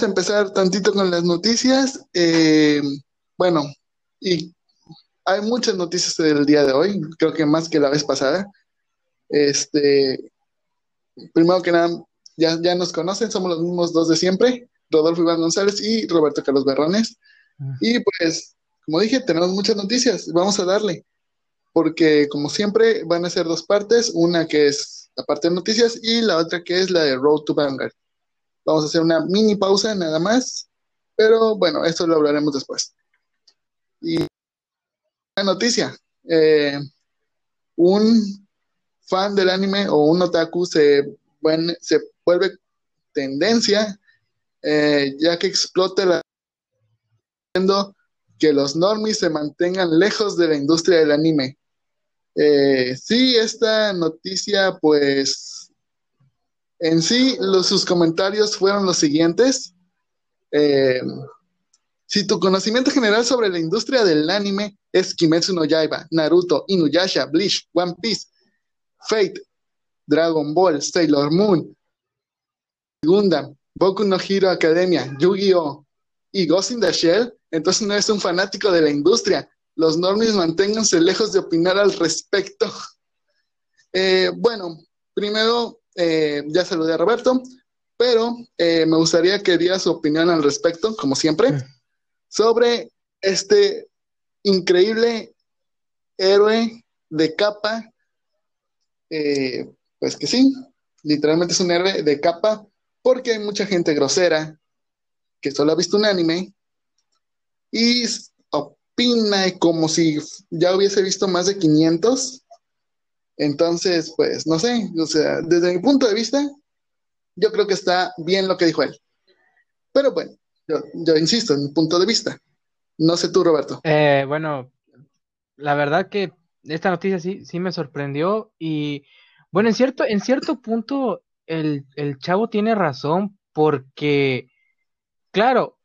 vamos a empezar tantito con las noticias. Eh, bueno, y hay muchas noticias del día de hoy, creo que más que la vez pasada. Este, primero que nada, ya, ya nos conocen, somos los mismos dos de siempre, Rodolfo Iván González y Roberto Carlos Berrones. Ah. Y pues, como dije, tenemos muchas noticias, vamos a darle, porque como siempre van a ser dos partes, una que es la parte de noticias y la otra que es la de Road to Vanguard. Vamos a hacer una mini pausa nada más, pero bueno, esto lo hablaremos después. Y la noticia, eh, un fan del anime o un otaku se, se vuelve tendencia eh, ya que explota la que los normies se mantengan lejos de la industria del anime. Eh, sí, esta noticia, pues, en sí, los, sus comentarios fueron los siguientes. Eh, si tu conocimiento general sobre la industria del anime es Kimetsu no Yaiba, Naruto, Inuyasha, Bleach, One Piece, Fate, Dragon Ball, Sailor Moon, Gundam, Boku no Hero Academia, Yu-Gi-Oh! y Ghost in the Shell, entonces no es un fanático de la industria. Los normies manténganse lejos de opinar al respecto. Eh, bueno, primero eh, ya saludé a Roberto, pero eh, me gustaría que diera su opinión al respecto, como siempre, sobre este increíble héroe de capa. pues que sí, literalmente es un héroe de capa porque hay mucha gente grosera que solo ha visto un anime y opina como si ya hubiese visto más de 500. Entonces, pues, no sé, o sea, desde mi punto de vista, yo creo que está bien lo que dijo él. Pero bueno, yo, insisto, en mi punto de vista. No sé tú, Roberto. Eh, bueno, la verdad que esta noticia sí, sí me sorprendió y bueno, en cierto, en cierto punto el, el chavo tiene razón porque, claro,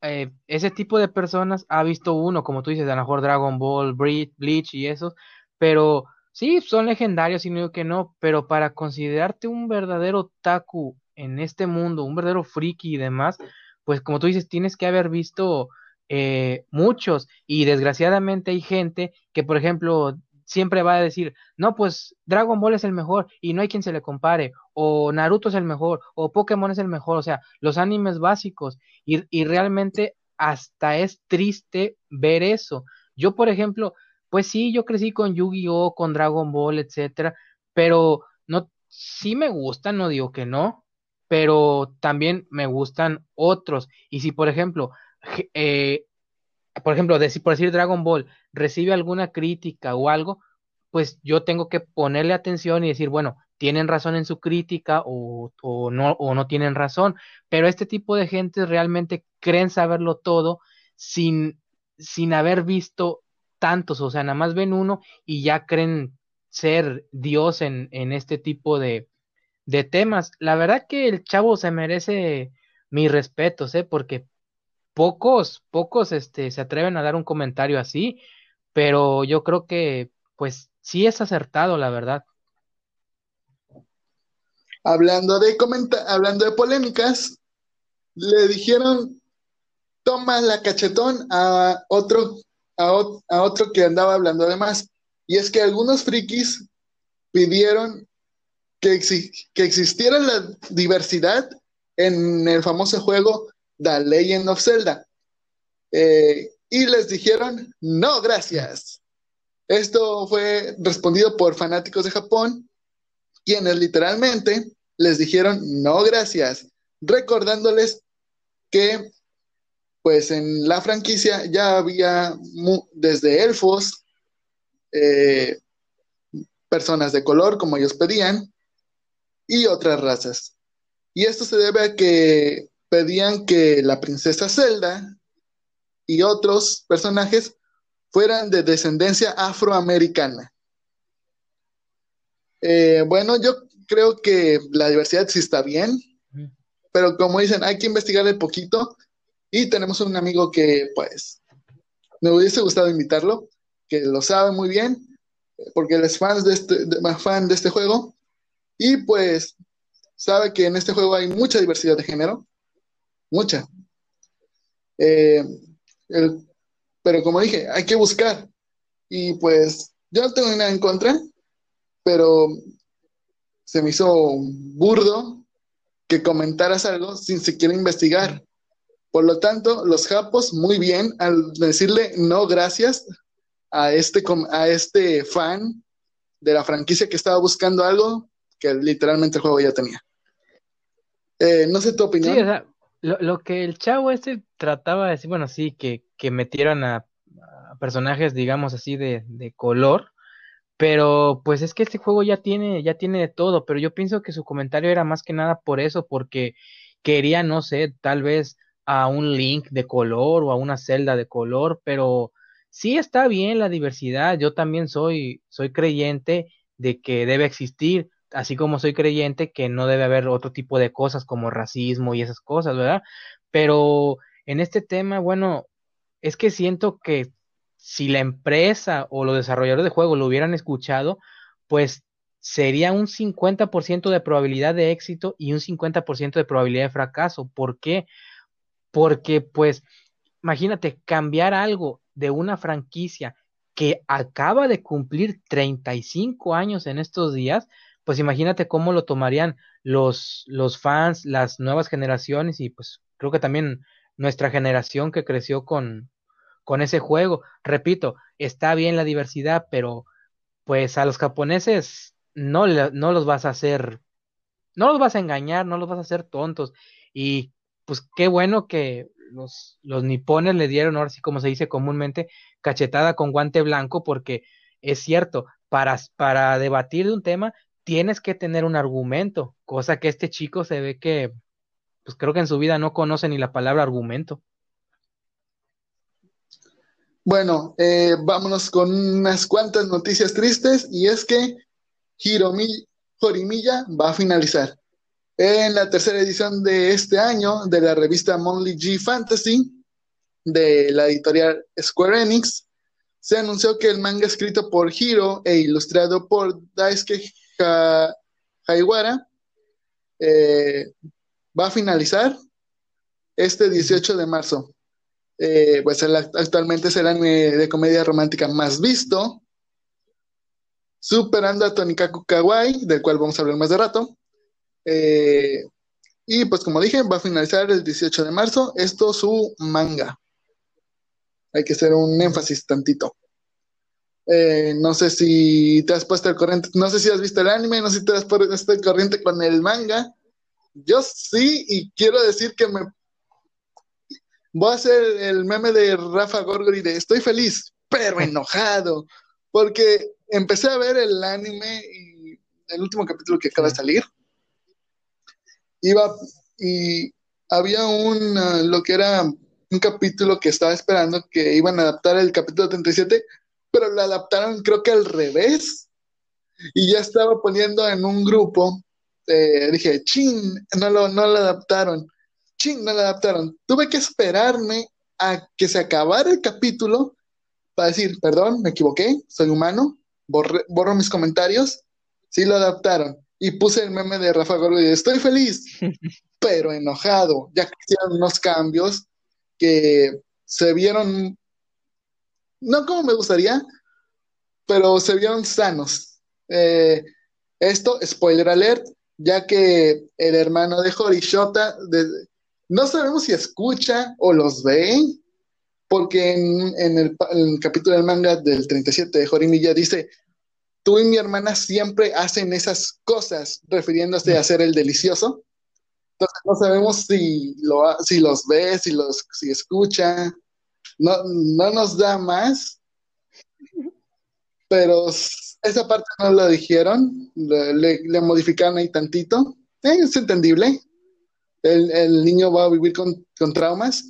eh, ese tipo de personas ha visto uno, como tú dices, a lo mejor Dragon Ball, Bleach y eso, pero sí, son legendarios y no digo que no, pero para considerarte un verdadero taku en este mundo, un verdadero friki y demás, pues como tú dices, tienes que haber visto eh, muchos y desgraciadamente hay gente que, por ejemplo, siempre va a decir, no, pues Dragon Ball es el mejor y no hay quien se le compare, o Naruto es el mejor, o Pokémon es el mejor, o sea, los animes básicos, y, y realmente hasta es triste ver eso. Yo, por ejemplo, pues sí, yo crecí con Yu-Gi-Oh, con Dragon Ball, etcétera, pero no, sí me gustan, no digo que no, pero también me gustan otros. Y si, por ejemplo, eh, por ejemplo, por decir Dragon Ball, recibe alguna crítica o algo, pues yo tengo que ponerle atención y decir, bueno, tienen razón en su crítica o, no, o no tienen razón, pero este tipo de gente realmente creen saberlo todo sin, sin haber visto tantos, o sea, nada más ven uno y ya creen ser Dios en, en este tipo de, de temas. La verdad que el chavo se merece mis respetos, ¿eh? porque pocos, pocos este, se atreven a dar un comentario así, pero yo creo que pues sí es acertado, la verdad. Hablando de hablando de polémicas, le dijeron toma la cachetón a otro, a, otro que andaba hablando además. Y es que algunos frikis pidieron que, que existiera la diversidad en el famoso juego The Legend of Zelda. Eh, y les dijeron, no, gracias. Esto fue respondido por fanáticos de Japón, quienes literalmente les dijeron, no, gracias, recordándoles que pues en la franquicia ya había desde elfos, eh, personas de color como ellos pedían, y otras razas. Y esto se debe a que pedían que la princesa Zelda y otros personajes fueran de descendencia afroamericana. Eh, bueno, yo creo que la diversidad sí está bien, pero como dicen, hay que investigarle poquito y tenemos un amigo que pues me hubiese gustado invitarlo, que lo sabe muy bien, porque él es fan de este, fan de este juego y pues sabe que en este juego hay mucha diversidad de género, mucha. Eh, pero como dije, hay que buscar. Y pues yo no tengo nada en contra, pero se me hizo burdo que comentaras algo sin siquiera investigar. Por lo tanto, los japos muy bien al decirle no gracias a este, a este fan de la franquicia que estaba buscando algo que literalmente el juego ya tenía. Eh, no sé tu opinión. Sí, o sea, lo, que el chavo este trataba de decir, bueno, sí, que, que metieran a, personajes, digamos así, de, de, color, pero pues es que este juego ya tiene, ya tiene de todo, pero yo pienso que su comentario era más que nada por eso, porque quería, no sé, tal vez a un Link de color o a una celda de color, pero sí está bien la diversidad, yo también soy, soy creyente de que debe existir, así como soy creyente que no debe haber otro tipo de cosas como racismo y esas cosas, ¿verdad? Pero en este tema, bueno, es que siento que si la empresa o los desarrolladores de juego lo hubieran escuchado, pues sería un 50% de probabilidad de éxito y un 50% de probabilidad de fracaso. ¿Por qué? Porque, pues, imagínate, cambiar algo de una franquicia que acaba de cumplir 35 años en estos días, pues imagínate cómo lo tomarían los, los fans, las nuevas generaciones y pues creo que también nuestra generación que creció con, con ese juego. Repito, está bien la diversidad, pero pues a los japoneses no, no los vas a hacer, no los vas a engañar, no los vas a hacer tontos. Y pues qué bueno que los, los nipones le dieron, ahora sí como se dice comúnmente, cachetada con guante blanco, porque es cierto, para, para debatir de un tema tienes que tener un argumento, cosa que este chico se ve que, pues creo que en su vida no conoce ni la palabra argumento. Bueno, eh, vámonos con unas cuantas noticias tristes y es que Hiromi Jorimilla va a finalizar. En la tercera edición de este año de la revista Monthly G Fantasy de la editorial Square Enix, se anunció que el manga escrito por Hiro e ilustrado por Daisuke Haiwara eh, va a finalizar este 18 de marzo. Eh, pues actualmente es el anime de comedia romántica más visto, superando a Tonikaku Kawaii, del cual vamos a hablar más de rato. Eh, y pues como dije, va a finalizar el 18 de marzo. Esto su manga. Hay que hacer un énfasis tantito. Eh, no sé si te has puesto el corriente, no sé si has visto el anime, no sé si te has puesto el corriente con el manga. Yo sí, y quiero decir que me voy a hacer el meme de Rafa Gorgori de estoy feliz, pero enojado, porque empecé a ver el anime y el último capítulo que acaba de salir. Iba y había un, lo que era un capítulo que estaba esperando que iban a adaptar el capítulo 37 pero lo adaptaron creo que al revés. Y ya estaba poniendo en un grupo, eh, dije, ching, no lo, no lo adaptaron. Ching, no lo adaptaron. Tuve que esperarme a que se acabara el capítulo para decir, perdón, me equivoqué, soy humano, borro mis comentarios. Sí lo adaptaron. Y puse el meme de Rafa Gordo y estoy feliz, pero enojado, ya que hicieron unos cambios que se vieron no como me gustaría, pero se vieron sanos. Eh, esto, spoiler alert, ya que el hermano de Horishota, no sabemos si escucha o los ve, porque en, el, capítulo del manga del 37 de Jorimilla dice, tú y mi hermana siempre hacen esas cosas, refiriéndose a hacer el delicioso. Entonces no sabemos si, lo, si los ve, si los si escucha. No, no nos da más, pero esa parte no la dijeron, le, modificaron ahí tantito, eh, es entendible, el, niño va a vivir con, traumas,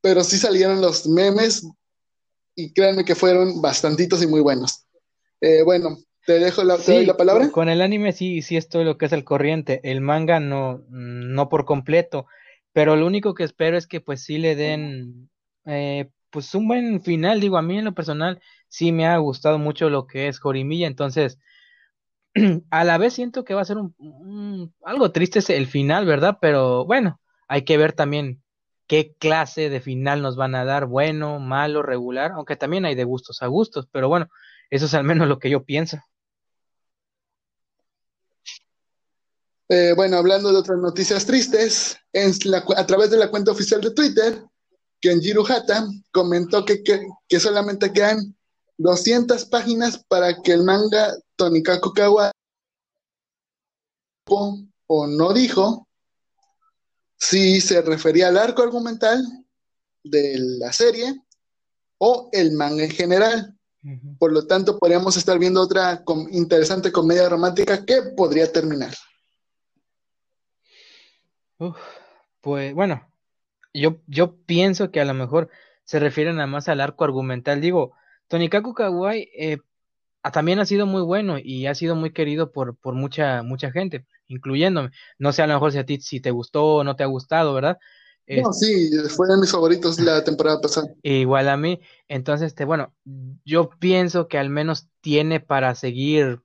pero sí salieron los memes y créanme que fueron bastantitos y muy buenos. Eh, bueno, te dejo la, la, palabra. Con el anime sí, sí estoy lo que es el corriente, el manga no, no por completo, pero lo único que espero es que pues sí le den eh, pues un buen final, digo, a mí en lo personal sí me ha gustado mucho lo que es Jorimilla, entonces, a la vez siento que va a ser un, algo triste el final, ¿verdad? Pero bueno, hay que ver también qué clase de final nos van a dar, bueno, malo, regular, aunque también hay de gustos a gustos, pero bueno, eso es al menos lo que yo pienso. Eh, bueno, hablando de otras noticias tristes, a través de la cuenta oficial de Twitter, Kenjiro Hata comentó que, que solamente quedan 200 páginas para que el manga Tonikaku Kawa o no dijo si se refería al arco argumental de la serie o el manga en general. Por lo tanto, podríamos estar viendo otra interesante comedia romántica que podría terminar. pues bueno, yo, yo pienso que a lo mejor se refieren nada más al arco argumental. Digo, Tonikaku Kawaii eh, también ha sido muy bueno y ha sido muy querido por, por mucha, mucha gente, incluyéndome. No sé a lo mejor si a ti si te gustó o no te ha gustado, ¿verdad? No, sí, fue de mis favoritos la temporada pasada. Igual a mí. Entonces, este, bueno, yo pienso que al menos tiene para seguir,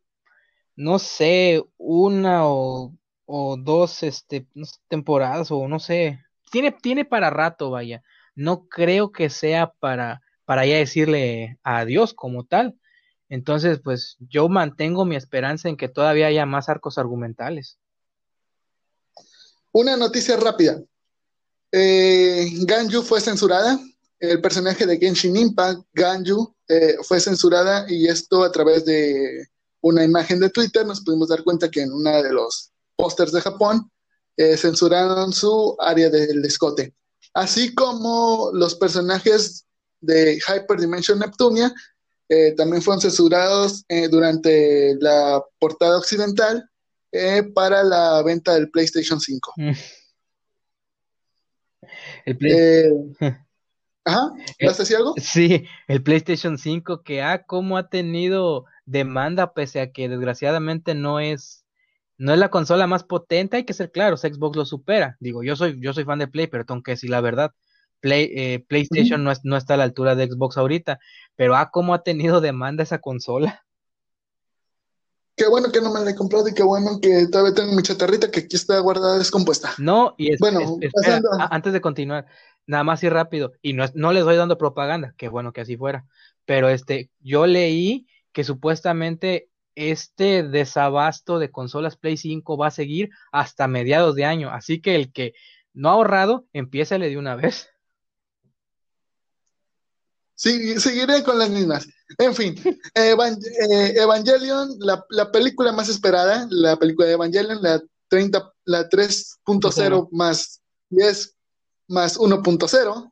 no sé, una o, o dos este, temporadas o no sé. Tiene, tiene para rato, vaya. No creo que sea para para ya decirle adiós como tal. Entonces, pues yo mantengo mi esperanza en que todavía haya más arcos argumentales. Una noticia rápida. Eh, Ganju fue censurada. El personaje de Genshin Impact, Ganju, eh, fue censurada y esto a través de una imagen de Twitter nos pudimos dar cuenta que en uno de los pósters de Japón eh, censuraron su área del escote. Así como los personajes de Hyperdimension Neptunia eh, también fueron censurados eh, durante la portada occidental eh, para la venta del PlayStation 5. El Ajá, ¿vas a decir algo? Sí, el PlayStation 5 que ha como ha tenido demanda pese a que desgraciadamente no es no es la consola más potente, hay que ser claros, Xbox lo supera. Digo, yo soy yo soy fan de Play, pero tengo que decir la verdad. Eh, PlayStation no, no, está a la altura de Xbox ahorita, pero ah, cómo ha tenido demanda esa consola. Qué bueno que no me la he comprado y qué bueno que todavía tengo mi chatarrita que aquí está guardada descompuesta. No, y bueno, antes de continuar, nada más y rápido, y no, no les doy dando propaganda, qué bueno que así fuera, pero este, yo leí que supuestamente este desabasto de consolas Play 5 va a seguir hasta mediados de año, así que el que no ha ahorrado, empiézale de una vez. Sí, seguiré con las mismas. En fin, eh, Evangelion, la, película más esperada, la película de Evangelion, la 30, la 3.0 más 10 más 1.0,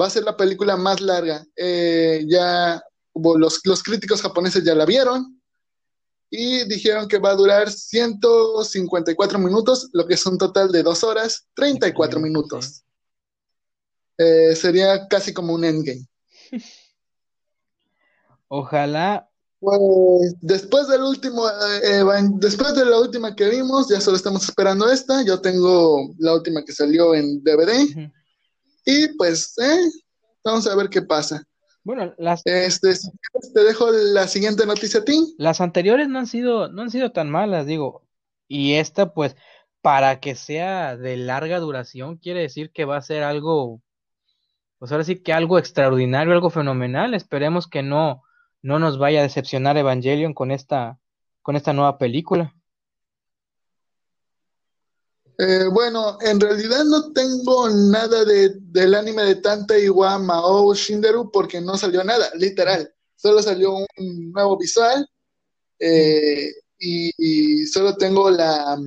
va a ser la película más larga. Eh, ya los, los críticos japoneses ya la vieron y dijeron que va a durar 154 minutos, lo que es un total de 2 horas, 34 minutos. Eh, sería casi como un endgame. Ojalá. Pues después del último, eh, después de la última que vimos, ya solo estamos esperando esta. Yo tengo la última que salió en DVD. Y pues, eh, vamos a ver qué pasa. Bueno, las este, te dejo la siguiente noticia a ti. Las anteriores no han sido, no han sido tan malas, digo. Y esta, pues, para que sea de larga duración, quiere decir que va a ser algo pues ahora sí que algo extraordinario, algo fenomenal. Esperemos que no, no nos vaya a decepcionar Evangelion con esta, con esta nueva película. Eh, bueno, en realidad no tengo nada de, del anime de Tanta Iwa Mao Shinderu porque no salió nada, literal. Solo salió un nuevo visual eh, y, solo tengo la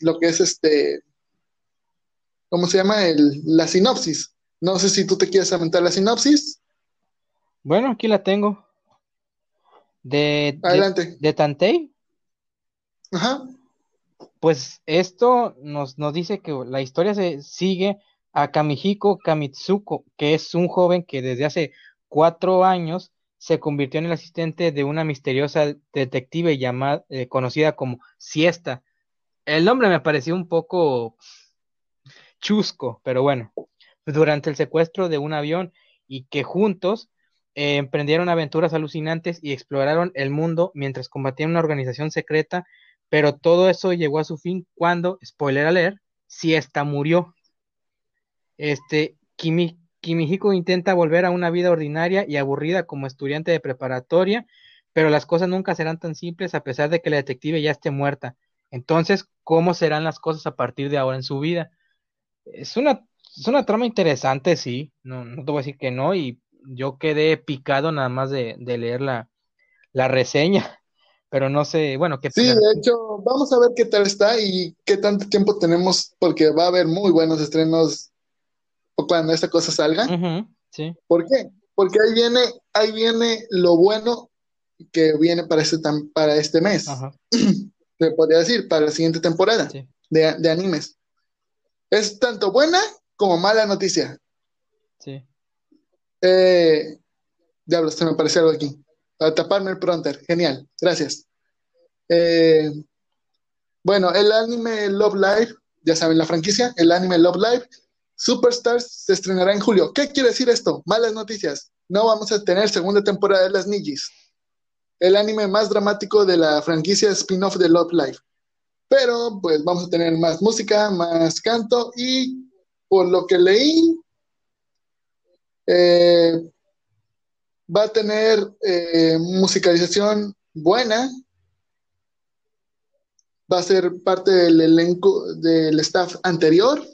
lo que es este, ¿cómo se llama? El, la sinopsis. No sé si tú te quieres aventar la sinopsis. Bueno, aquí la tengo. De, Adelante. De, Tantei. Ajá. Pues esto nos, nos dice que la historia se sigue a Kamihiko Kamitsuko, que es un joven que desde hace cuatro años se convirtió en el asistente de una misteriosa detective llamada, eh, conocida como Siesta. El nombre me pareció un poco chusco, pero bueno durante el secuestro de un avión y que juntos eh, emprendieron aventuras alucinantes y exploraron el mundo mientras combatían una organización secreta, pero todo eso llegó a su fin cuando, spoiler a leer, si esta murió. Este, Kimi, Kimihiko intenta volver a una vida ordinaria y aburrida como estudiante de preparatoria, pero las cosas nunca serán tan simples a pesar de que la detective ya esté muerta. Entonces, ¿cómo serán las cosas a partir de ahora en su vida? Es una, es una trama interesante, sí, no, no te voy a decir que no, y yo quedé picado nada más de, leer la, reseña, pero no sé, bueno, qué Sí, de hecho, vamos a ver qué tal está y qué tanto tiempo tenemos, porque va a haber muy buenos estrenos cuando esta cosa salga. sí. ¿Por qué? Porque ahí viene, ahí viene lo bueno que viene para este, para este mes. Se podría decir, para la siguiente temporada de, de animes. Es tanto buena como mala noticia. Sí. Eh, diablos, se me apareció algo aquí. Para taparme el pronter. Genial. Gracias. Eh, bueno, el anime Love Live, ya saben la franquicia, el anime Love Live, Superstars se estrenará en julio. ¿Qué quiere decir esto? Malas noticias. No vamos a tener segunda temporada de las Nijis. El anime más dramático de la franquicia spin-off de Love Live. Pero pues vamos a tener más música, más canto y por lo que leí, eh, va a tener eh, musicalización buena. Va a ser parte del elenco del staff anterior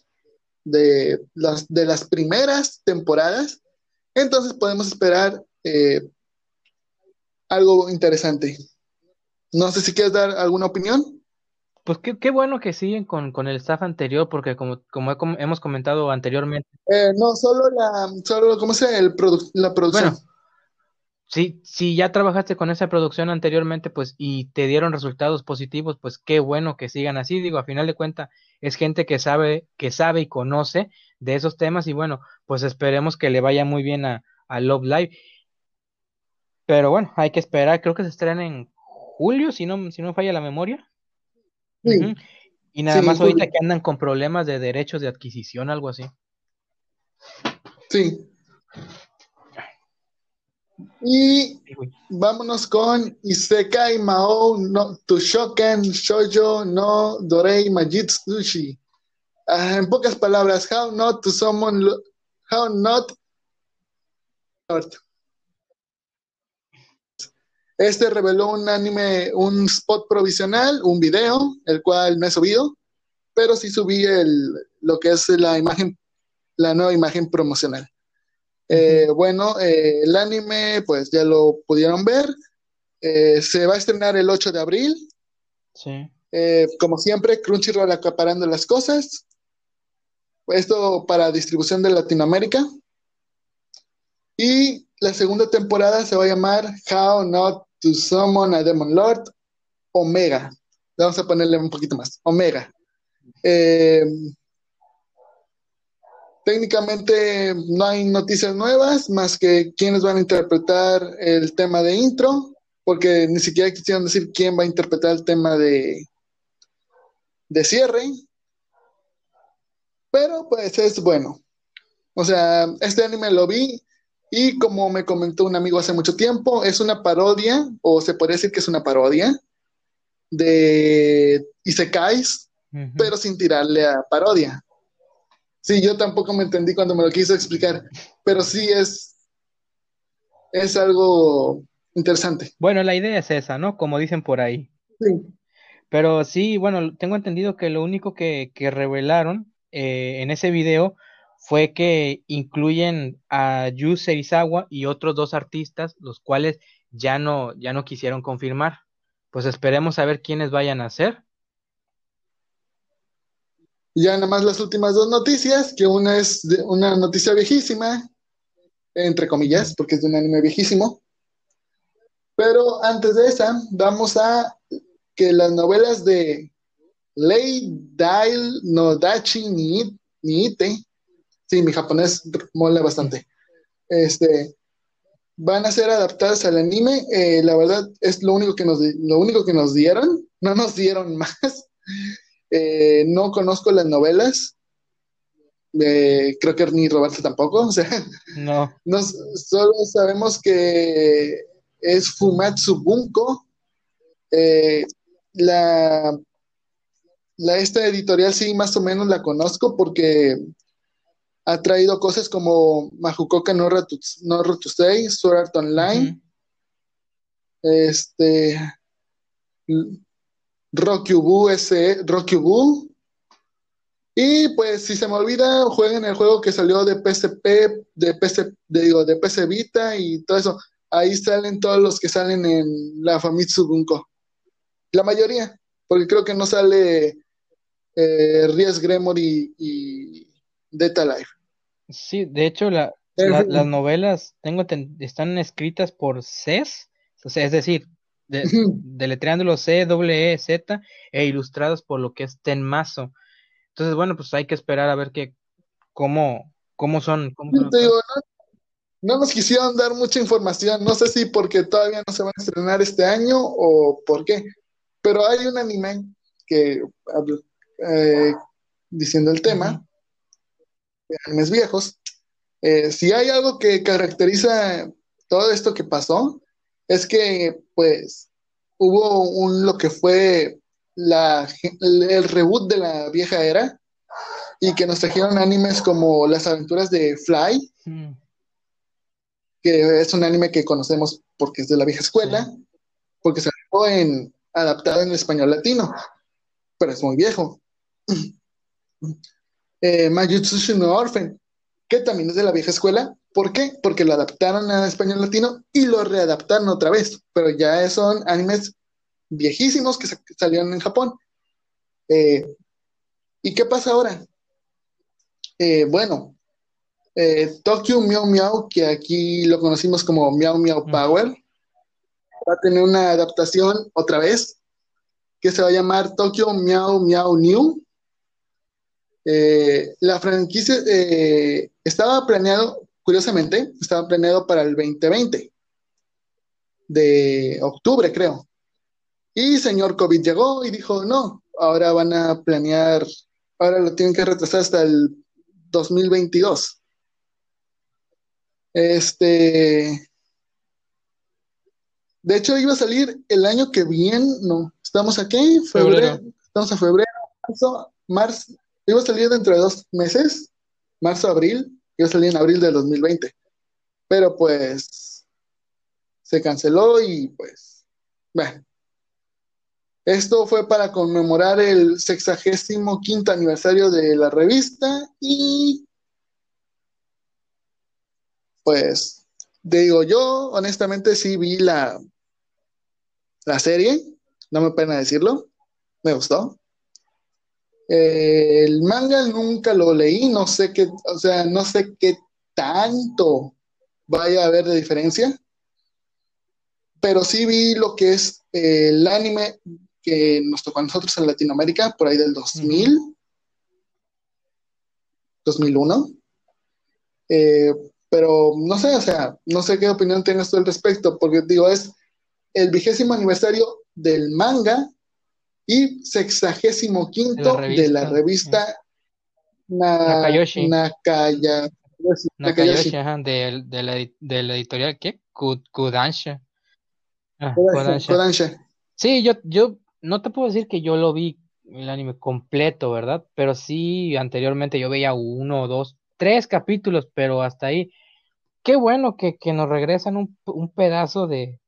de las, de las primeras temporadas. Entonces podemos esperar eh, algo interesante. No sé si quieres dar alguna opinión. Pues qué, bueno que siguen con, con, el staff anterior, porque como, como hemos comentado anteriormente. Eh, no, solo la, solo, ¿cómo se el la producción? Bueno, si, si ya trabajaste con esa producción anteriormente, pues, y te dieron resultados positivos, pues qué bueno que sigan así. Digo, a final de cuentas, es gente que sabe, que sabe y conoce de esos temas, y bueno, pues esperemos que le vaya muy bien a, a Love Live. Pero bueno, hay que esperar, creo que se estrena en julio, si no, si no falla la memoria. Y nada más ahorita que andan con problemas de derechos de adquisición, algo así. Sí. Y vámonos con Isekai Mao no Tushoken Shoujo no Dorei Majitsushi. Ah, en pocas palabras, how not to summon how not este reveló un anime, un spot provisional, un video, el cual no he subido, pero sí subí el, lo que es la imagen, la nueva imagen promocional. Eh, bueno, eh, el anime, pues ya lo pudieron ver. Eh, se va a estrenar el 8 de abril. Sí. como siempre, Crunchyroll acaparando las cosas. Esto para distribución de Latinoamérica. Y la segunda temporada se va a llamar How Not to Summon a Demon Lord, Omega. Vamos a ponerle un poquito más. Omega. Eh, técnicamente no hay noticias nuevas más que quiénes van a interpretar el tema de intro, porque ni siquiera quisieron decir quién va a interpretar el tema de, de cierre. Pero pues es bueno. O sea, este anime lo vi y como me comentó un amigo hace mucho tiempo, es una parodia, o se podría decir que es una parodia, de Isekais, pero sin tirarle a parodia. Sí, yo tampoco me entendí cuando me lo quiso explicar, pero sí es, es algo interesante. Bueno, la idea es esa, ¿no? Como dicen por ahí. Sí. Pero sí, bueno, tengo entendido que lo único que, revelaron eh, en ese video fue que incluyen a Yu Serizawa y otros dos artistas, los cuales ya no, ya no quisieron confirmar. Pues esperemos a ver quiénes vayan a ser. Ya nada más las últimas dos noticias, que una es de una noticia viejísima, entre comillas, porque es de un anime viejísimo. Pero antes de esa, vamos a que las novelas de Lei Dail no Dachi ni Niite Sí, mi japonés mola bastante. Este, van a ser adaptadas al anime. Eh, la verdad es lo único que nos lo único que nos dieron. No nos dieron más. Eh, no conozco las novelas. eh, creo que ni Roberto tampoco, o sea, no. Nos, solo sabemos que es Fumatsu Bunko. La, la, esta editorial sí más o menos la conozco porque ha traído cosas como Majukoka no, no Rotusei, Sword Art Online, este Rokyubu ese Rokyubu y pues si se me olvida jueguen el juego que salió de PSP de PC de, digo de PC Vita y todo eso. Ahí salen todos los que salen en la Famitsu Bunko la mayoría porque creo que no sale eh, Ries Gremory y Data Life Sí, de hecho, la, las novelas tengo están escritas por CES, o sea, es decir, de, deletreándolo C, W, E, Z, e ilustradas por lo que es Tenmazo. Entonces, bueno, pues hay que esperar a ver qué, cómo, cómo son. no, nos quisieron dar mucha información, no sé si porque todavía no se van a estrenar este año o por qué, pero hay un anime que, eh, diciendo el tema, de animes viejos, eh, si hay algo que caracteriza todo esto que pasó, es que pues hubo un lo que fue la, el reboot de la vieja era y que nos trajeron animes como las aventuras de Fly, hmm. que es un anime que conocemos porque es de la vieja escuela, porque se en adaptado en español latino, pero es muy viejo. Eh, no Orphan, que también es de la vieja escuela. ¿Por qué? Porque lo adaptaron a español latino y lo readaptaron otra vez, pero ya son animes viejísimos que salieron en Japón. Eh, ¿Y qué pasa ahora? Eh, bueno, eh, Tokyo Meow Meow, que aquí lo conocimos como Meow Meow Power, va a tener una adaptación otra vez que se va a llamar Tokyo Meow Meow New eh, la franquicia eh, estaba planeado, curiosamente, estaba planeado para el 2020, de octubre, creo. Y señor COVID llegó y dijo, no, ahora van a planear, ahora lo tienen que retrasar hasta el 2022. Este, de hecho, iba a salir el año que viene, no, estamos aquí, febrero, estamos en febrero, marzo, marzo, Iba a salir dentro de dos meses, marzo, abril, iba a salir en abril del 2020. Pero pues se canceló y pues, bueno. Esto fue para conmemorar el sexagésimo quinto aniversario de la revista y pues digo yo honestamente sí vi la la serie, no me pena decirlo, me gustó. Eh, el manga nunca lo leí, no sé qué, o sea, no sé qué tanto vaya a haber de diferencia, pero sí vi lo que es el anime que nos tocó a nosotros en Latinoamérica, por ahí del 2000, 2001. Eh, pero no sé, o sea, no sé qué opinión tienes tú al respecto, porque digo, es el vigésimo aniversario del manga y sexagésimo quinto de la revista Nakayoshi. Nakaya, Nakayoshi, de, de, la, de, la, editorial, ¿qué? Kudansha. Ah, Kodansha. Sí, yo, yo no te puedo decir que yo lo vi el anime completo, ¿verdad? Pero sí, anteriormente yo veía uno, dos, tres capítulos, pero hasta ahí. Qué bueno que, que nos regresan un, un pedazo de,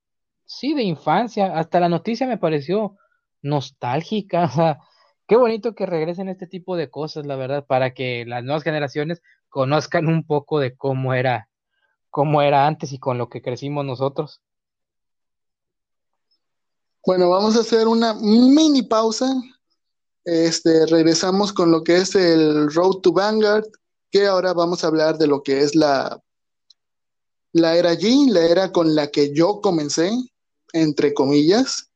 sí, de infancia. Hasta la noticia me pareció nostálgica. qué bonito que regresen este tipo de cosas, la verdad, para que las nuevas generaciones conozcan un poco de cómo era, cómo era antes y con lo que crecimos nosotros. Bueno, vamos a hacer una mini pausa. Este, regresamos con lo que es el Road to Vanguard, que ahora vamos a hablar de lo que es la, la era G, la era con la que yo comencé, entre comillas.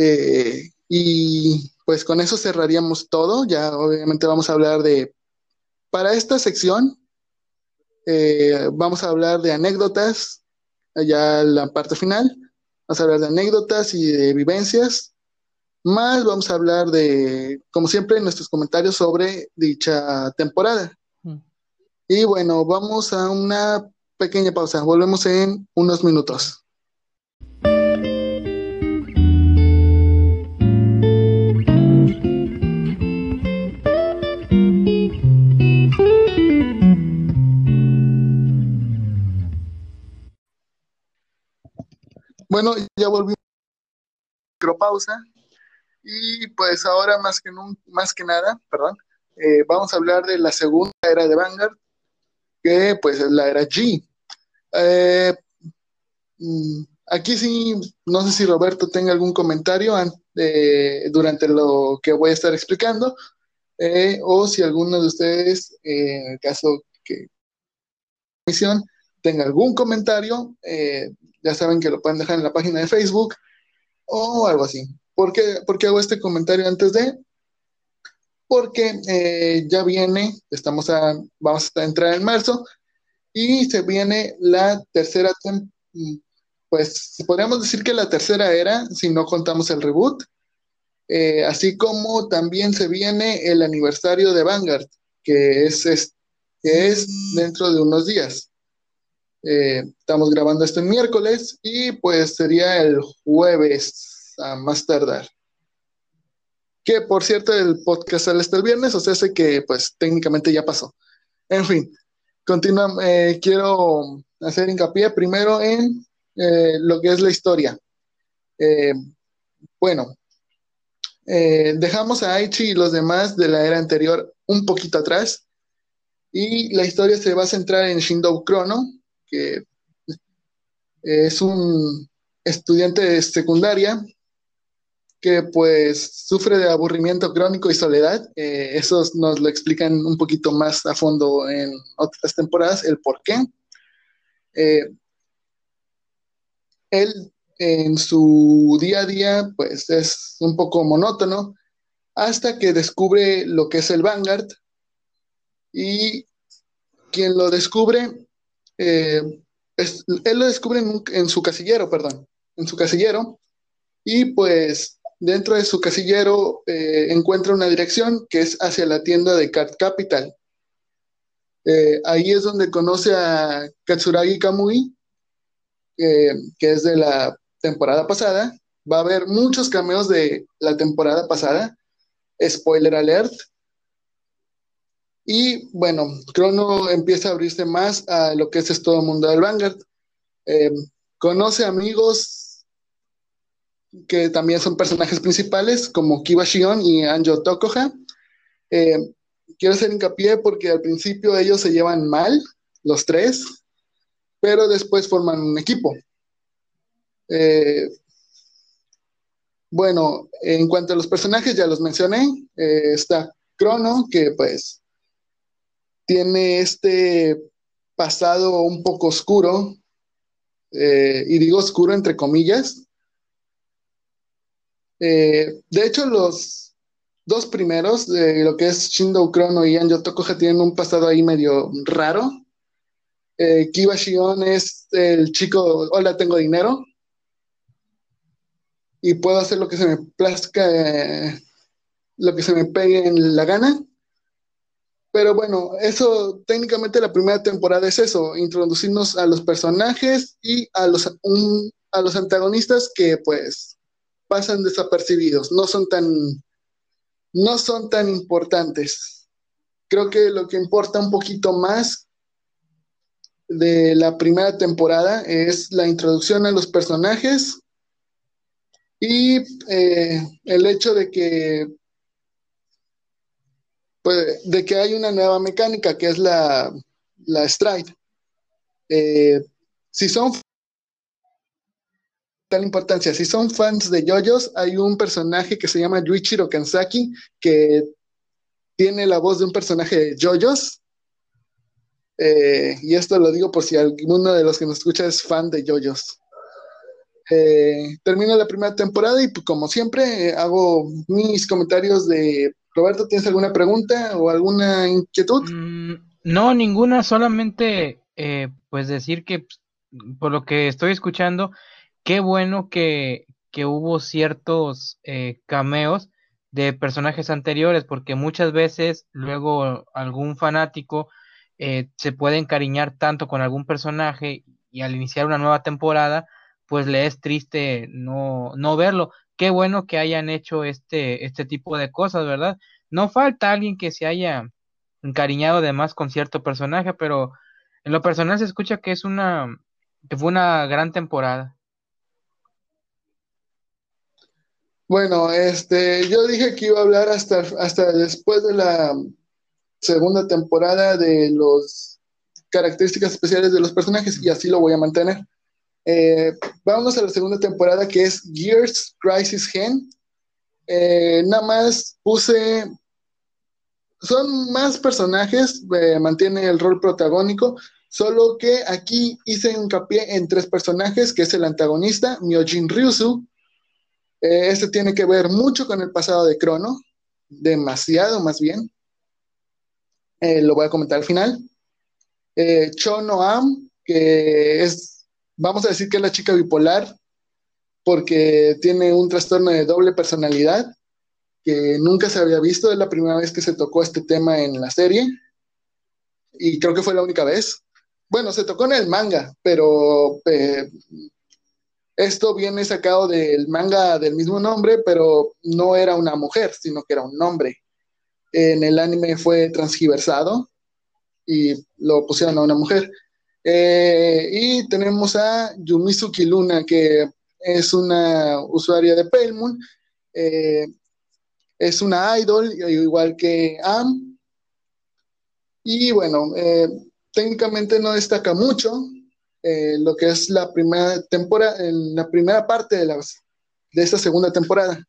Eh, y pues con eso cerraríamos todo. Ya obviamente vamos a hablar de, para esta sección, eh, vamos a hablar de anécdotas, ya la parte final. Vamos a hablar de anécdotas y de vivencias más vamos a hablar de, como siempre, nuestros comentarios sobre dicha temporada. Mm. Y bueno, vamos a una pequeña pausa. Volvemos en unos minutos. Bueno, ya volvimos a pausa y pues ahora más que, más que nada, perdón, eh, vamos a hablar de la segunda era de Vanguard, que pues es la era G. Eh, mm, aquí sí, no sé si Roberto tenga algún comentario durante lo que voy a estar explicando, eh, o si alguno de ustedes, en el caso que tenga algún comentario, ya saben que lo pueden dejar en la página de Facebook o algo así. ¿Por qué, hago este comentario antes de? Porque eh, ya viene, estamos a, vamos a entrar en marzo y se viene la tercera, pues podríamos decir que la tercera era, si no contamos el reboot, eh, así como también se viene el aniversario de Vanguard, que es, que es dentro de unos días. Eh, estamos grabando esto el miércoles y pues sería el jueves a más tardar. Que por cierto el podcast sale hasta el viernes, o sea, sé que pues técnicamente ya pasó. En fin, continúa, eh, quiero hacer hincapié primero en eh, lo que es la historia. bueno, dejamos a Aichi y los demás de la era anterior un poquito atrás y la historia se va a centrar en Shindo Chrono, que es un estudiante de secundaria que pues sufre de aburrimiento crónico y soledad. Eh, eso nos lo explican un poquito más a fondo en otras temporadas, el por qué. Eh, él en su día a día pues es un poco monótono hasta que descubre lo que es el Vanguard y quien lo descubre eh, él lo descubre en, su casillero, perdón, en su casillero, y pues dentro de su casillero eh, encuentra una dirección que es hacia la tienda de Card Capital. Eh, ahí es donde conoce a Katsuragi Kamui, que es de la temporada pasada. Va a haber muchos cameos de la temporada pasada. Spoiler alert. Y bueno, Crono empieza a abrirse más a lo que es todo mundo del Vanguard. Eh, conoce amigos que también son personajes principales, como Kiba Shion y Anjo Tokoha. Eh, quiero hacer hincapié porque al principio ellos se llevan mal, los tres, pero después forman un equipo. Eh, bueno, en cuanto a los personajes, ya los mencioné. está Crono, que pues tiene este pasado un poco oscuro, eh, y digo oscuro entre comillas. Eh, de hecho, los dos primeros, de lo que es Shindo Chrono y Anjo Tokoja, tienen un pasado ahí medio raro. Eh, Kiba Shion es el chico, hola, tengo dinero. Y puedo hacer lo que se me plazca, lo que se me pegue en la gana. Pero bueno, eso técnicamente la primera temporada es eso, introducirnos a los personajes y a los, a los antagonistas que pues pasan desapercibidos, no son tan, no son tan importantes. Creo que lo que importa un poquito más de la primera temporada es la introducción a los personajes y eh, el hecho de que pues, de que hay una nueva mecánica que es la, la stride. Eh, si son tal importancia, si son fans de JoJo's, hay un personaje que se llama Yuichiro Kansaki que tiene la voz de un personaje de JoJo's. Eh, y esto lo digo por si alguno de los que nos escucha es fan de JoJo's. Eh, termino la primera temporada y pues, como siempre hago mis comentarios de Roberto, ¿tienes alguna pregunta o alguna inquietud? Mm, no, ninguna, solamente eh, pues decir que por lo que estoy escuchando, qué bueno que, que hubo ciertos eh, cameos de personajes anteriores, porque muchas veces luego algún fanático eh, se puede encariñar tanto con algún personaje y al iniciar una nueva temporada, pues le es triste no, no verlo. Qué bueno que hayan hecho este, este tipo de cosas, ¿verdad? No falta alguien que se haya encariñado de más con cierto personaje, pero en lo personal se escucha que es una, que fue una gran temporada. Bueno, este, yo dije que iba a hablar hasta, hasta después de la segunda temporada de las características especiales de los personajes y así lo voy a mantener. Eh, vamos a la segunda temporada que es Gears Crisis Gen. Eh, nada más puse, son más personajes, eh, mantiene el rol protagónico, solo que aquí hice hincapié en tres personajes, que es el antagonista, Myojin Ryusu, eh, este tiene que ver mucho con el pasado de Crono, demasiado más bien. Eh, lo voy a comentar al final. Chono Am, que es, vamos a decir que es la chica bipolar, porque tiene un trastorno de doble personalidad, que nunca se había visto, es la primera vez que se tocó este tema en la serie, y creo que fue la única vez. Bueno, se tocó en el manga, pero eh, esto viene sacado del manga del mismo nombre, pero no era una mujer, sino que era un hombre. En el anime fue transgiversado y lo pusieron a una mujer. Eh, y tenemos a Yumizuki Luna, que es una usuaria de Paylmoon. Eh, es una idol, igual que Am. Y bueno, eh, técnicamente no destaca mucho, lo que es la primera temporada, en la primera parte de, las, de esta segunda temporada.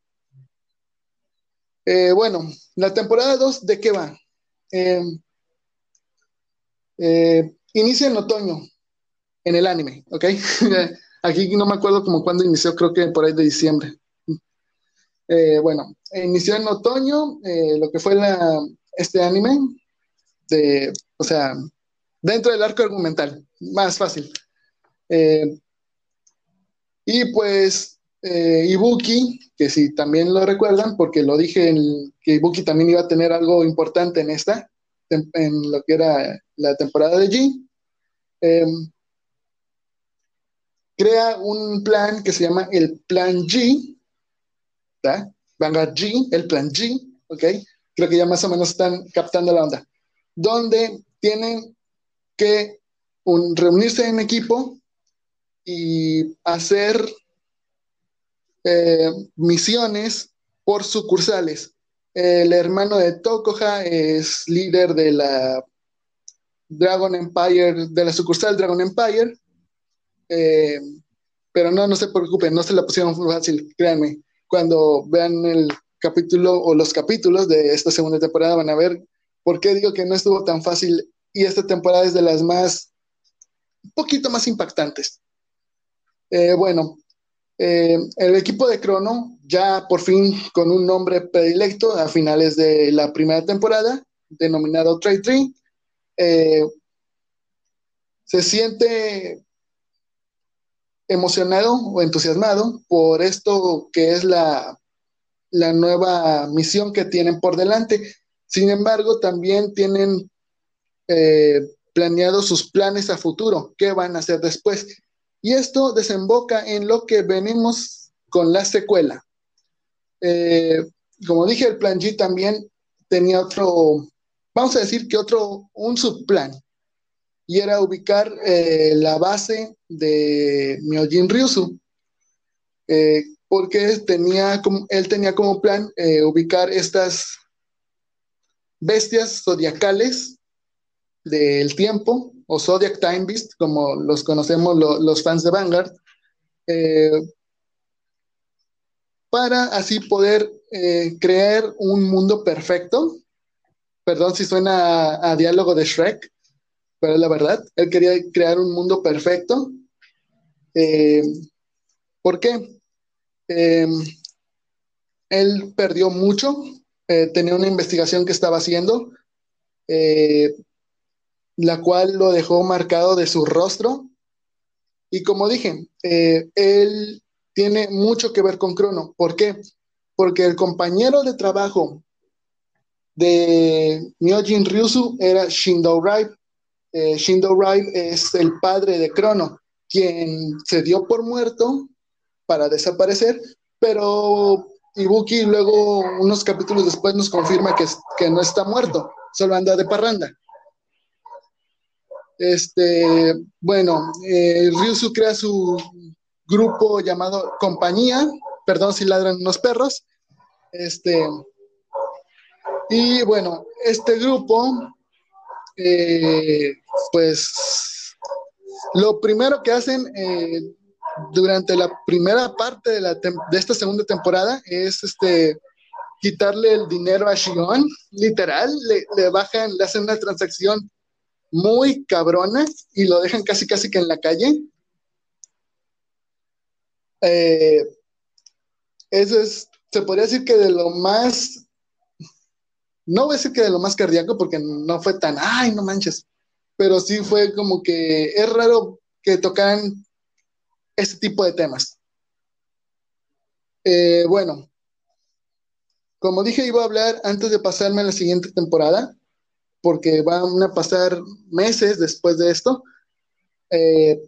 Bueno, la temporada 2, ¿de qué va? Eh, inicia en otoño, en el anime, ¿ok? Aquí no me acuerdo como cuándo inició, creo que por ahí de diciembre. bueno, inició en otoño lo que fue este anime, o sea, dentro del arco argumental, más fácil. Eh, y pues eh, Ibuki, que si también lo recuerdan, porque lo dije en, que Ibuki también iba a tener algo importante en esta, en, lo que era la temporada de G, em, crea un plan que se llama el Plan G, ¿verdad? Vanguard G, el Plan G, ¿ok? Creo que ya más o menos están captando la onda, donde tienen que reunirse en equipo y hacer eh, misiones por sucursales. El hermano de Tokoja es líder de la Dragon Empire, de la sucursal Dragon Empire. Eh, pero no, no se preocupen, no se la pusieron fácil, créanme. Cuando vean el capítulo o los capítulos de esta segunda temporada van a ver por qué digo que no estuvo tan fácil y esta temporada es de las más, un poquito más impactantes. Eh, bueno, eh, el equipo de Crono, ya por fin con un nombre predilecto a finales de la primera temporada, denominado Trade Tree, eh, se siente emocionado o entusiasmado por esto que es la, la nueva misión que tienen por delante. Sin embargo, también tienen planeados sus planes a futuro, qué van a hacer después. Y esto desemboca en lo que venimos con la secuela. Eh, como dije, el plan G también tenía otro, vamos a decir que otro, un subplan, y era ubicar eh, la base de Myojin Ryusu, eh, porque tenía él tenía como plan ubicar estas bestias zodiacales del tiempo o Zodiac Time Beast, como los conocemos los fans de Vanguard, eh, para así poder eh, crear un mundo perfecto. Perdón si suena a, diálogo de Shrek, pero es la verdad. Él quería crear un mundo perfecto. Eh, ¿Por qué? él perdió mucho, tenía una investigación que estaba haciendo, la cual lo dejó marcado de su rostro. Y como dije, eh, él tiene mucho que ver con Crono. ¿Por qué? Porque el compañero de trabajo de Myojin Ryusu era Shindo Ribe. Eh, Shindo Ribe es el padre de Crono, quien se dio por muerto para desaparecer, pero Ibuki luego, unos capítulos después, nos confirma que, que no está muerto, solo anda de parranda. Este, bueno, eh, Ryusu crea su grupo llamado Compañía, perdón si ladran unos perros. Este, y bueno, este grupo, eh, pues lo primero que hacen eh, durante la primera parte de, la de, esta segunda temporada es este quitarle el dinero a Shion, literal, le, le bajan, le hacen una transacción muy cabrona y lo dejan casi casi que en la calle. Eh, eso es, se podría decir que de lo más, no voy a decir que de lo más cardíaco porque no fue tan, ay, no manches, pero sí fue como que es raro que tocaran este tipo de temas. Eh, bueno, como dije, iba a hablar antes de pasarme a la siguiente temporada porque van a pasar meses después de esto. Eh,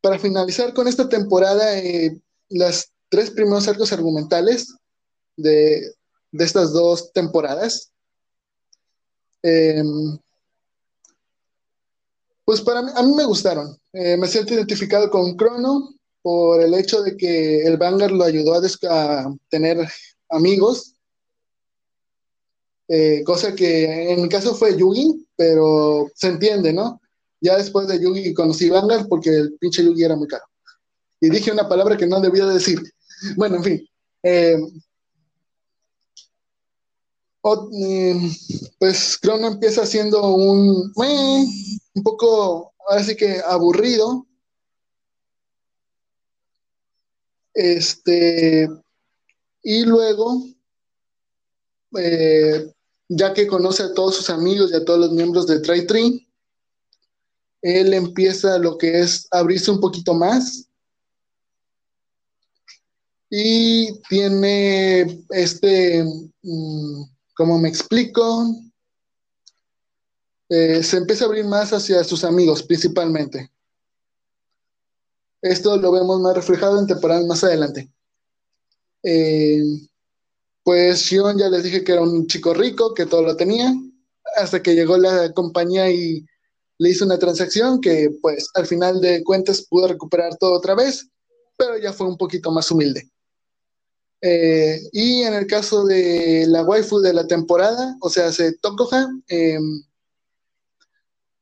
para finalizar con esta temporada, eh, las tres primeros arcos argumentales de, estas dos temporadas, eh, pues para mí, a mí me gustaron. Eh, me siento identificado con Crono por el hecho de que el Vanguard lo ayudó a, a tener amigos eh, cosa que en mi caso fue Yugi, pero se entiende, ¿no? Ya después de Yugi conocí Vanguard porque el pinche Yugi era muy caro. Y dije una palabra que no debía decir. Bueno, en fin. Eh, pues Crono empieza siendo un, un poco, ahora sí que aburrido. Este, y luego eh, ya que conoce a todos sus amigos y a todos los miembros de Try Tree, él empieza lo que es abrirse un poquito más y tiene este, mm, como me explico, eh, se empieza a abrir más hacia sus amigos principalmente. Esto lo vemos más reflejado en temporadas más adelante. Eh, pues Shion ya les dije que era un chico rico, que todo lo tenía, hasta que llegó la compañía y le hizo una transacción que pues al final de cuentas pudo recuperar todo otra vez, pero ya fue un poquito más humilde. Eh, y en el caso de la waifu de la temporada, o sea, se Tokoha, eh,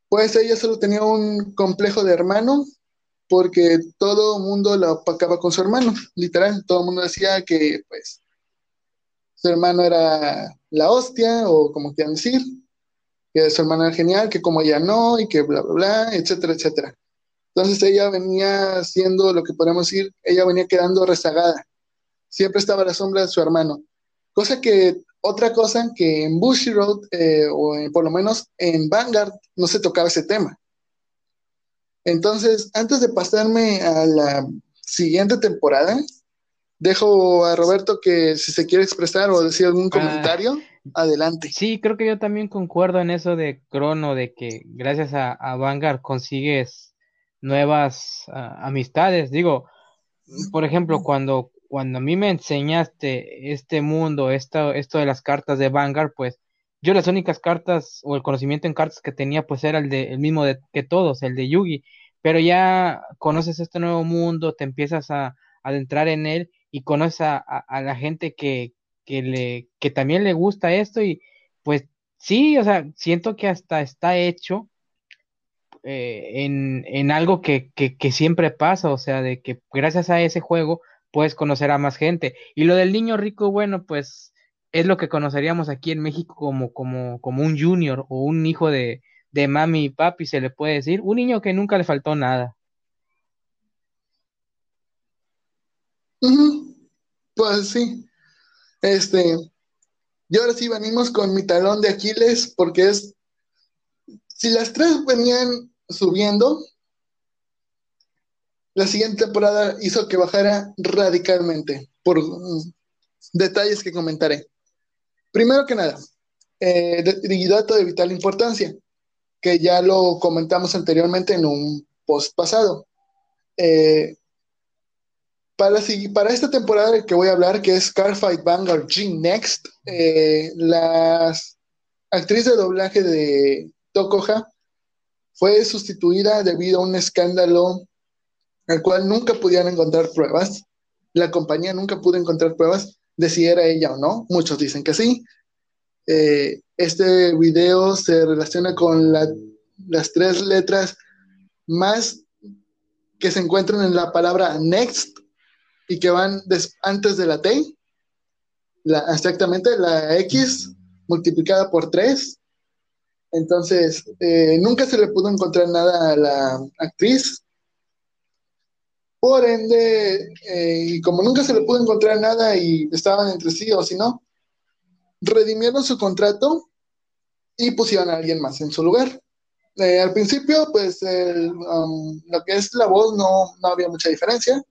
pues ella solo tenía un complejo de hermano, porque todo el mundo la opacaba con su hermano, literal, todo el mundo decía que pues su hermano era la hostia, o como quieran decir, que su hermano era genial, que como ella no, y que bla, bla, bla, etcétera, etcétera. Entonces ella venía siendo lo que podemos decir, ella venía quedando rezagada. Siempre estaba a la sombra de su hermano. Cosa que, otra cosa que en Bushy Road, eh, o por lo menos en Vanguard, no se tocaba ese tema. Entonces, antes de pasarme a la siguiente temporada, dejo a Roberto que si se quiere expresar o decir algún ah, comentario, adelante. Sí, creo que yo también concuerdo en eso de Crono, de que gracias a, a Vanguard consigues nuevas amistades. Digo, por ejemplo, cuando, cuando a mí me enseñaste este mundo, esto, esto de las cartas de Vanguard, pues yo las únicas cartas o el conocimiento en cartas que tenía, pues era el, de, el mismo de, que todos, el de Yugi. Pero ya conoces este nuevo mundo, te empiezas a adentrar en él y conoce a, la gente que, le, que también le gusta esto y pues sí, o sea, siento que hasta está hecho eh, en, algo que, siempre pasa, o sea, de que gracias a ese juego puedes conocer a más gente. Y lo del niño rico, bueno, pues es lo que conoceríamos aquí en México como, como, como un junior o un hijo de, de mami y papi, se le puede decir, un niño que nunca le faltó nada. Pues sí. Este, y ahora sí venimos con mi talón de Aquiles, porque es, si las tres venían subiendo, la siguiente temporada hizo que bajara radicalmente por detalles que comentaré. Primero que nada, eh, y dato de vital importancia, que ya lo comentamos anteriormente en un post pasado. Eh, para, esta temporada que voy a hablar, que es Carfight Vanguard G Next, eh, la actriz de doblaje de Tokoja fue sustituida debido a un escándalo al cual nunca pudieron encontrar pruebas. La compañía nunca pudo encontrar pruebas de si era ella o no. Muchos dicen que sí. Eh, este video se relaciona con las tres letras más que se encuentran en la palabra next y que van antes de la T, exactamente la X multiplicada por 3. Entonces, eh, nunca se le pudo encontrar nada a la actriz. Por ende, eh, y como nunca se le pudo encontrar nada y estaban entre sí o si no, redimieron su contrato y pusieron a alguien más en su lugar. Eh, al principio, pues um, lo que es la voz no, no había mucha diferencia.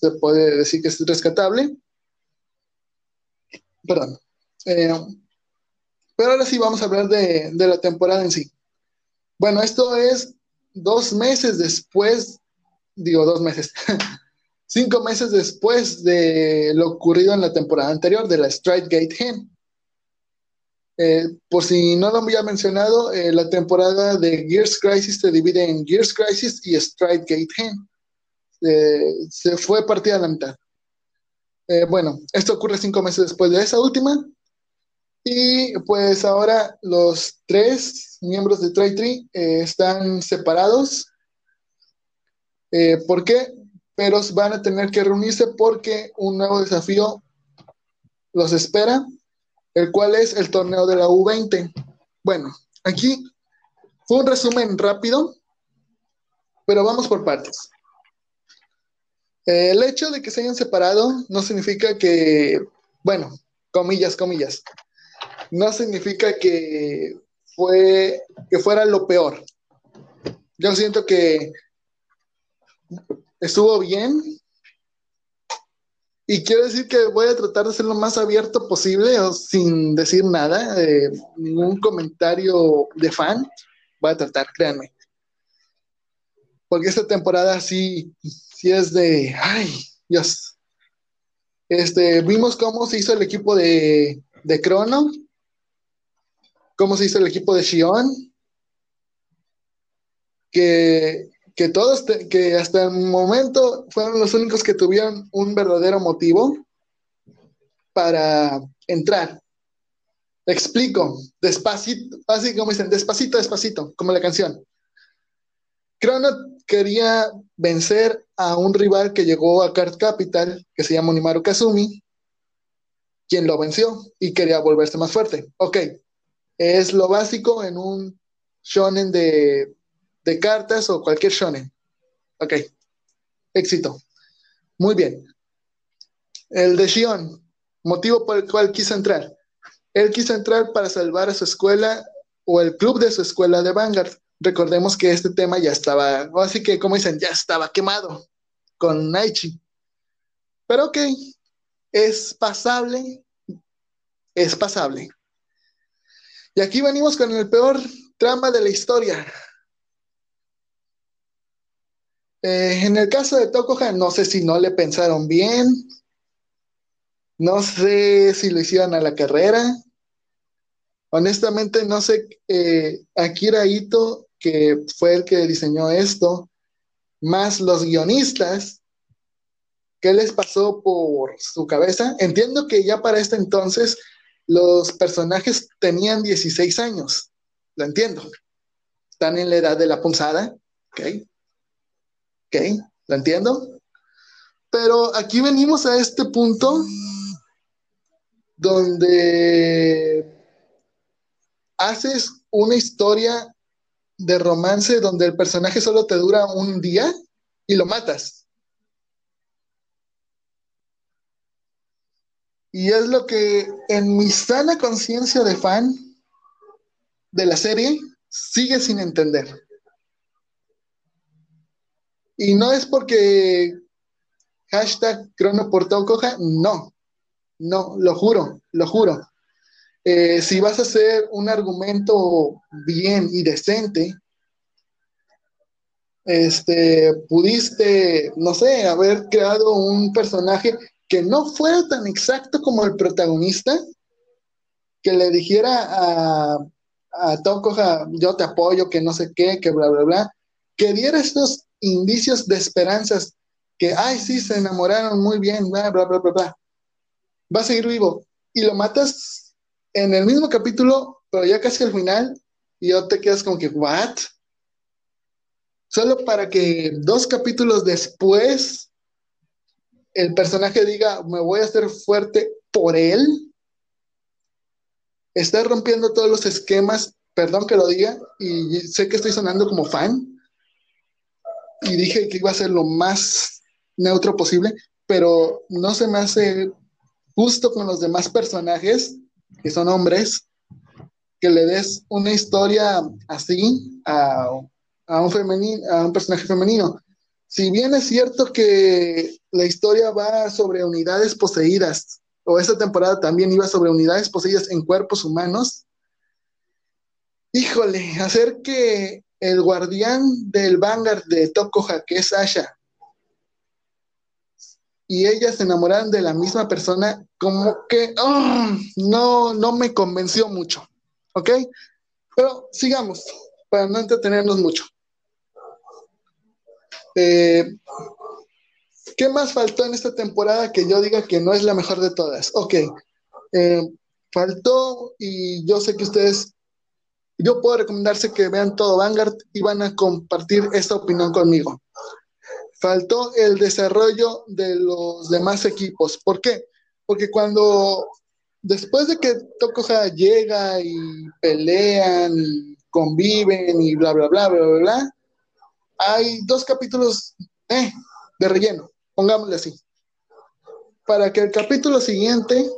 Se puede decir que es rescatable. Perdón. Eh, pero ahora sí vamos a hablar de, de la temporada en sí. Bueno, esto es dos meses después, digo dos meses, cinco meses después de lo ocurrido en la temporada anterior de la Stride Gate Hen. Eh, por si no lo había mencionado, eh, la temporada de Gears Crisis se divide en Gears Crisis y Stride Gate Hen. Eh, se fue partida a la mitad. bueno, esto ocurre cinco meses después de esa última. Y pues ahora los tres miembros de Trade Tree están separados. ¿Por qué? Pero van a tener que reunirse porque un nuevo desafío los espera el cual es el torneo de la U20. Bueno, aquí fue un resumen rápido, pero vamos por partes. El hecho de que se hayan separado no significa que, bueno, comillas, comillas, no significa que fue que fuera lo peor. Yo siento que estuvo bien, y quiero decir que voy a tratar de ser lo más abierto posible, o sin decir nada, eh, ningún comentario de fan. Voy a tratar, créanme. Porque esta temporada sí, sí es de, ay, Dios. Este, vimos cómo se hizo el equipo de, de Crono, cómo se hizo el equipo de Shion, que que todos, que hasta el momento fueron los únicos que tuvieron un verdadero motivo para entrar. Explico, despacito, así como dicen, despacito, despacito, como la canción. Crono quería vencer a un rival que llegó a Card Capital, que se llama Onimaru Kazumi, quien lo venció y quería volverse más fuerte. Ok, es lo básico en un shonen de de cartas o cualquier shonen. Ok, éxito. Muy bien. El de Shion, motivo por el cual quiso entrar. Él quiso entrar para salvar a su escuela o el club de su escuela de Vanguard. Recordemos que este tema ya estaba, así que como dicen, ya estaba quemado con Naichi. Pero ok, es pasable, es pasable. Y aquí venimos con el peor trama de la historia, eh, en el caso de Tokoja, no sé si no le pensaron bien, no sé si lo hicieron a la carrera. Honestamente, no sé, eh, Akira Ito, que fue el que diseñó esto, más los guionistas, ¿qué les pasó por su cabeza? Entiendo que ya para este entonces los personajes tenían 16 años, lo entiendo. Están en la edad de la punzada, ¿ok? ¿Ok? ¿Lo entiendo? Pero aquí venimos a este punto donde haces una historia de romance donde el personaje solo te dura un día y lo matas. Y es lo que en mi sana conciencia de fan de la serie sigue sin entender. Y no es porque hashtag crono por no, no, lo juro, lo juro. Eh, si vas a hacer un argumento bien y decente, este, pudiste, no sé, haber creado un personaje que no fuera tan exacto como el protagonista, que le dijera a, a Tokoja, yo te apoyo, que no sé qué, que bla, bla, bla, que diera estos indicios de esperanzas, que, ay, sí, se enamoraron muy bien, bla, bla, bla, bla, bla. Va a seguir vivo. Y lo matas en el mismo capítulo, pero ya casi al final, y yo te quedas como que, ¿what? Solo para que dos capítulos después el personaje diga, me voy a hacer fuerte por él. Está rompiendo todos los esquemas, perdón que lo diga, y sé que estoy sonando como fan. Y dije que iba a ser lo más neutro posible, pero no se me hace justo con los demás personajes, que son hombres, que le des una historia así a, a un, femenino, a un personaje femenino. Si bien es cierto que la historia va sobre unidades poseídas, o esta temporada también iba sobre unidades poseídas en cuerpos humanos, híjole, hacer que el guardián del Vanguard de Tokoha, que es Asha, y ellas se enamoraran de la misma persona, como que oh, no, no me convenció mucho, ¿ok? Pero sigamos, para no entretenernos mucho. Eh, ¿Qué más faltó en esta temporada que yo diga que no es la mejor de todas? Ok, eh, faltó y yo sé que ustedes, yo puedo recomendarse que vean todo Vanguard y van a compartir esta opinión conmigo. Faltó el desarrollo de los demás equipos. ¿Por qué? Porque cuando después de que Tokoja llega y pelean conviven y bla, bla, bla, bla, bla, bla, hay dos capítulos eh, de relleno, pongámosle así. Para que el capítulo siguiente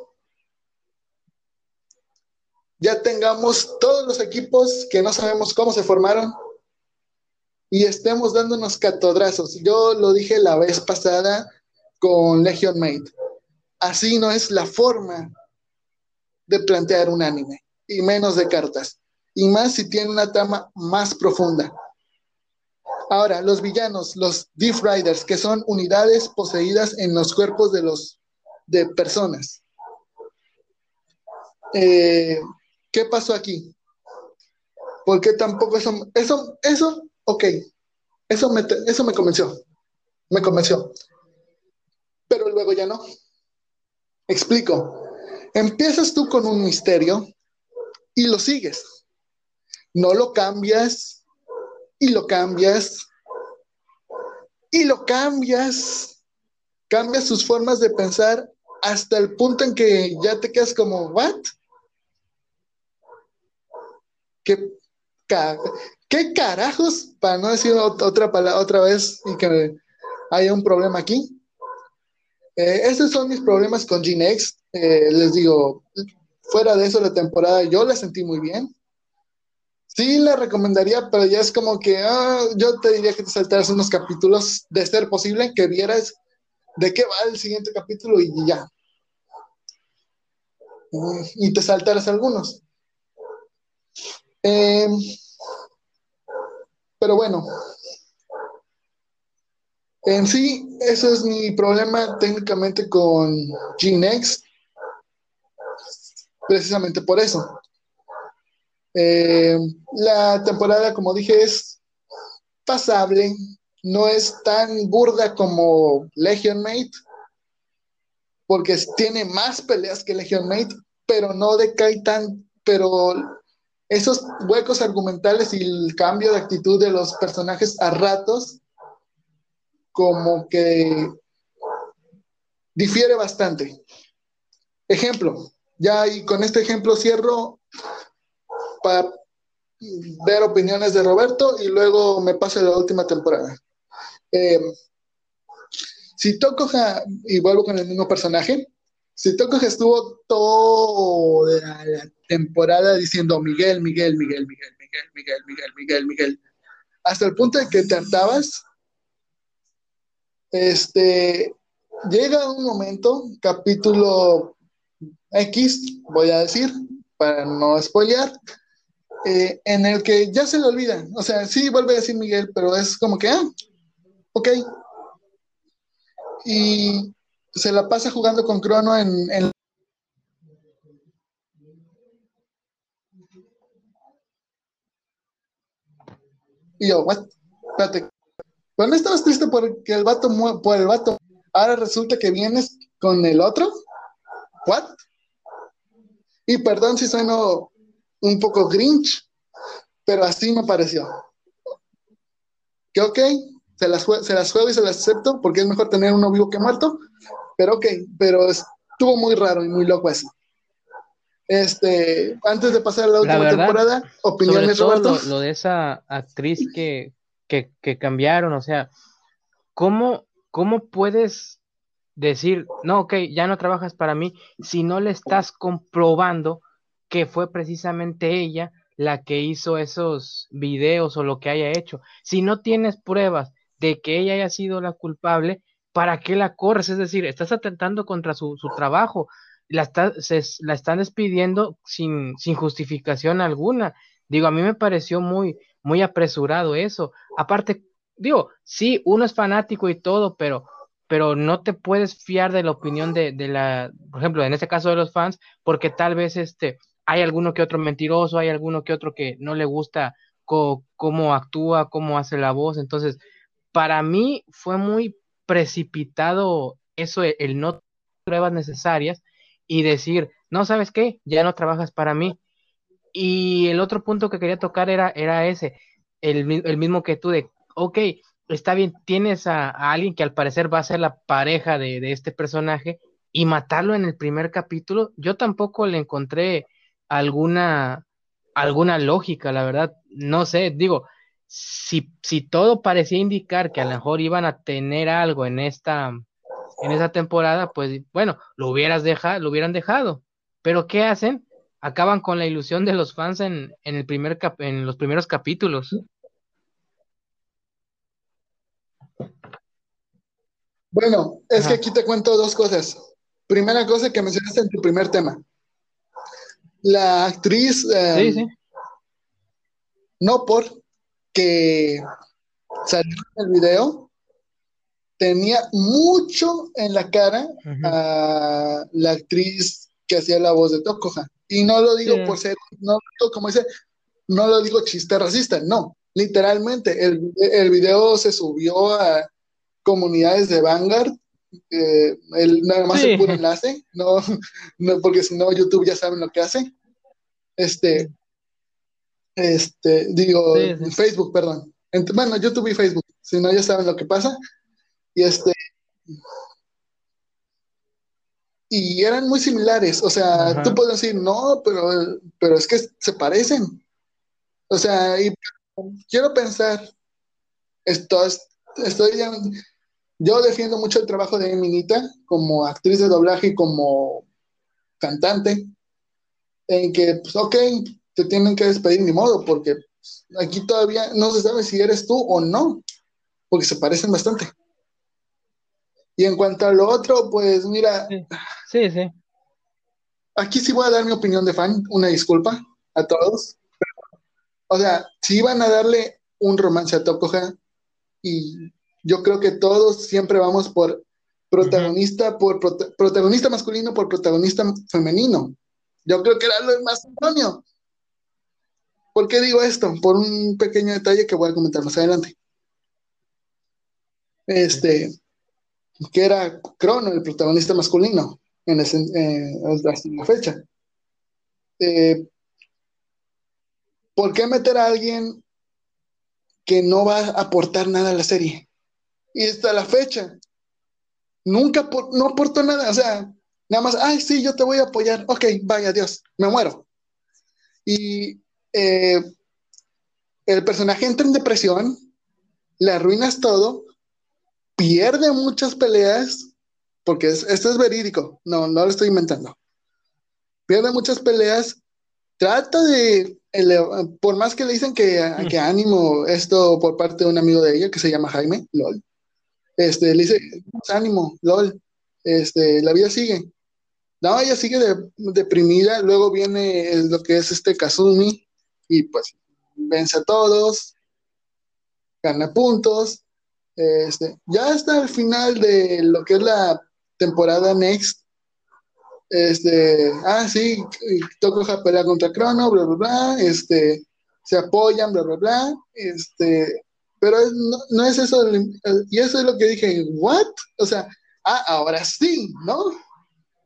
ya tengamos todos los equipos que no sabemos cómo se formaron y estemos dándonos catodrazos. Yo lo dije la vez pasada con Legion Mate. Así no es la forma de plantear un anime, y menos de cartas, y más si tiene una trama más profunda. Ahora, los villanos, los Deep Riders, que son unidades poseídas en los cuerpos de los de personas. Eh, ¿Qué pasó aquí? Porque tampoco eso, eso, ok, eso me, eso me convenció, me convenció. Pero luego ya no. Explico. Empiezas tú con un misterio y lo sigues. No lo cambias y lo cambias y lo cambias, cambias sus formas de pensar hasta el punto en que ya te quedas como, ¿what? ¿Qué, ¿Qué carajos? Para no decir otra palabra otra vez y que haya un problema aquí. Eh, esos son mis problemas con G-Next. Eh, les digo, fuera de eso la temporada yo la sentí muy bien. Sí, la recomendaría, pero ya es como que ah, yo te diría que te saltaras unos capítulos, de ser posible, que vieras de qué va el siguiente capítulo y ya. Y te saltaras algunos. Em, pero bueno, en sí, ese es mi problema técnicamente con G-Next. Precisamente por eso. Eh, la temporada, como dije, es pasable, no es tan burda como Legion Mate, porque tiene más peleas que Legion Mate, pero no decae tan, pero esos huecos argumentales y el cambio de actitud de los personajes a ratos, como que difiere bastante. Ejemplo, ya y con este ejemplo cierro, para ver opiniones de Roberto y luego me pase la última temporada. Eh, si Tokoja, y vuelvo con el mismo personaje, si Tokoja estuvo toda la temporada diciendo Miguel, Miguel, Miguel, Miguel, Miguel, Miguel, Miguel, Miguel, Miguel, hasta el punto de que te hartabas, Este, llega un momento, capítulo X, voy a decir, para no spoilear, eh, en el que ya se le olvida. O sea, sí vuelve a decir Miguel, pero es como que, ah, ok. Y se la pasa jugando con Crono en, en Y yo, what? Espérate. ¿Pero no estabas triste porque el vato, por el vato, ahora resulta que vienes con el otro? ¿What? Y perdón si sueno un poco grinch, pero así me pareció. Que ok, se las, se las juego y se las acepto porque es mejor tener uno vivo que muerto, pero ok, pero estuvo muy raro y muy loco eso. Este, antes de pasar a la última temporada, opiniones, sobre todo Lo, de esa actriz que, que, que, cambiaron, o sea, ¿cómo, ¿cómo puedes decir, no, ok, ya no trabajas para mí, si no le estás comprobando que fue precisamente ella la que hizo esos videos o lo que haya hecho. Si no tienes pruebas de que ella haya sido la culpable, ¿para qué la corres? Es decir, estás atentando contra su, trabajo, la, está, la están despidiendo sin, sin justificación alguna. Digo, a mí me pareció muy, muy apresurado eso. Aparte, digo, sí, uno es fanático y todo, pero pero no te puedes fiar de la opinión de, de, la, por ejemplo, en este caso de los fans, porque tal vez este, hay alguno que otro mentiroso, hay alguno que otro que no le gusta cómo actúa, cómo hace la voz. Entonces, para mí fue muy precipitado eso, el, no pruebas necesarias y decir, no, ¿sabes qué? Ya no trabajas para mí. Y el otro punto que quería tocar era, era ese, el, mismo que tú de, ok, está bien, tienes a, alguien que al parecer va a ser la pareja de, de, este personaje y matarlo en el primer capítulo, yo tampoco le encontré alguna, alguna lógica, la verdad. No sé, digo, si, si todo parecía indicar que a lo mejor iban a tener algo en esta, en esa temporada, pues bueno, lo hubieras dejado, lo hubieran dejado. Pero ¿qué hacen? Acaban con la ilusión de los fans en, en el primer en los primeros capítulos. Bueno, es que aquí te cuento dos cosas. Primera cosa que mencionaste en tu primer tema la actriz, em, no por que salió en el video, tenía mucho en la cara a la actriz que hacía la voz de Tokoja. Y no lo digo por ser, no como dice, no lo digo chiste racista, no. Literalmente, el, el video se subió a comunidades de Vanguard eh, el, nada más el puro enlace, no, no, porque si no, YouTube ya saben lo que hace. Este, este, digo, Facebook, perdón. bueno, YouTube y Facebook, si no, ya saben lo que pasa. Y este, y eran muy similares, o sea, tú puedes decir, no, pero, pero es que se parecen. O sea, y quiero pensar, esto, estoy, yo defiendo mucho el trabajo de Eminita como actriz de doblaje y como cantante, en que, pues, ok, te tienen que despedir ni modo, porque aquí todavía no se sabe si eres tú o no, porque se parecen bastante. Y en cuanto a lo otro, pues mira. Sí, sí. Aquí sí voy a dar mi opinión de fan, una disculpa a todos. O sea, si iban a darle un romance a Tokoja, y yo creo que todos siempre vamos por protagonista, por protagonista masculino por protagonista femenino. Yo creo que era lo más idóneo. ¿Por qué digo esto? Por un pequeño detalle que voy a comentar más adelante. Este, que era Crono, el protagonista masculino, en, ese, eh, la fecha. Eh, ¿Por qué meter a alguien que no va a aportar nada a la serie? Y hasta la fecha, nunca no aportó nada, o sea, nada más, ay, sí, yo te voy a apoyar, ok, vaya, adiós, me muero. Y eh, el personaje entra en depresión, le arruinas todo, pierde muchas peleas, porque esto es verídico, no, no lo estoy inventando. Pierde muchas peleas, trata de, por más que le dicen que, que ánimo esto por parte de un amigo de ella que se llama Jaime, LOL, Este, le dice, ánimo, LOL, este, la vida sigue. No, ella sigue deprimida, luego viene lo que es este Kazumi, y pues vence a todos, gana puntos. Este, ya hasta el final de lo que es la temporada Next. Este, ah, sí, Toco pelea contra Crono, bla, bla, bla, este, se apoyan, bla, bla, bla, este, pero no, es eso, y eso es lo que dije, ¿what? O sea, ah, ahora sí, ¿no?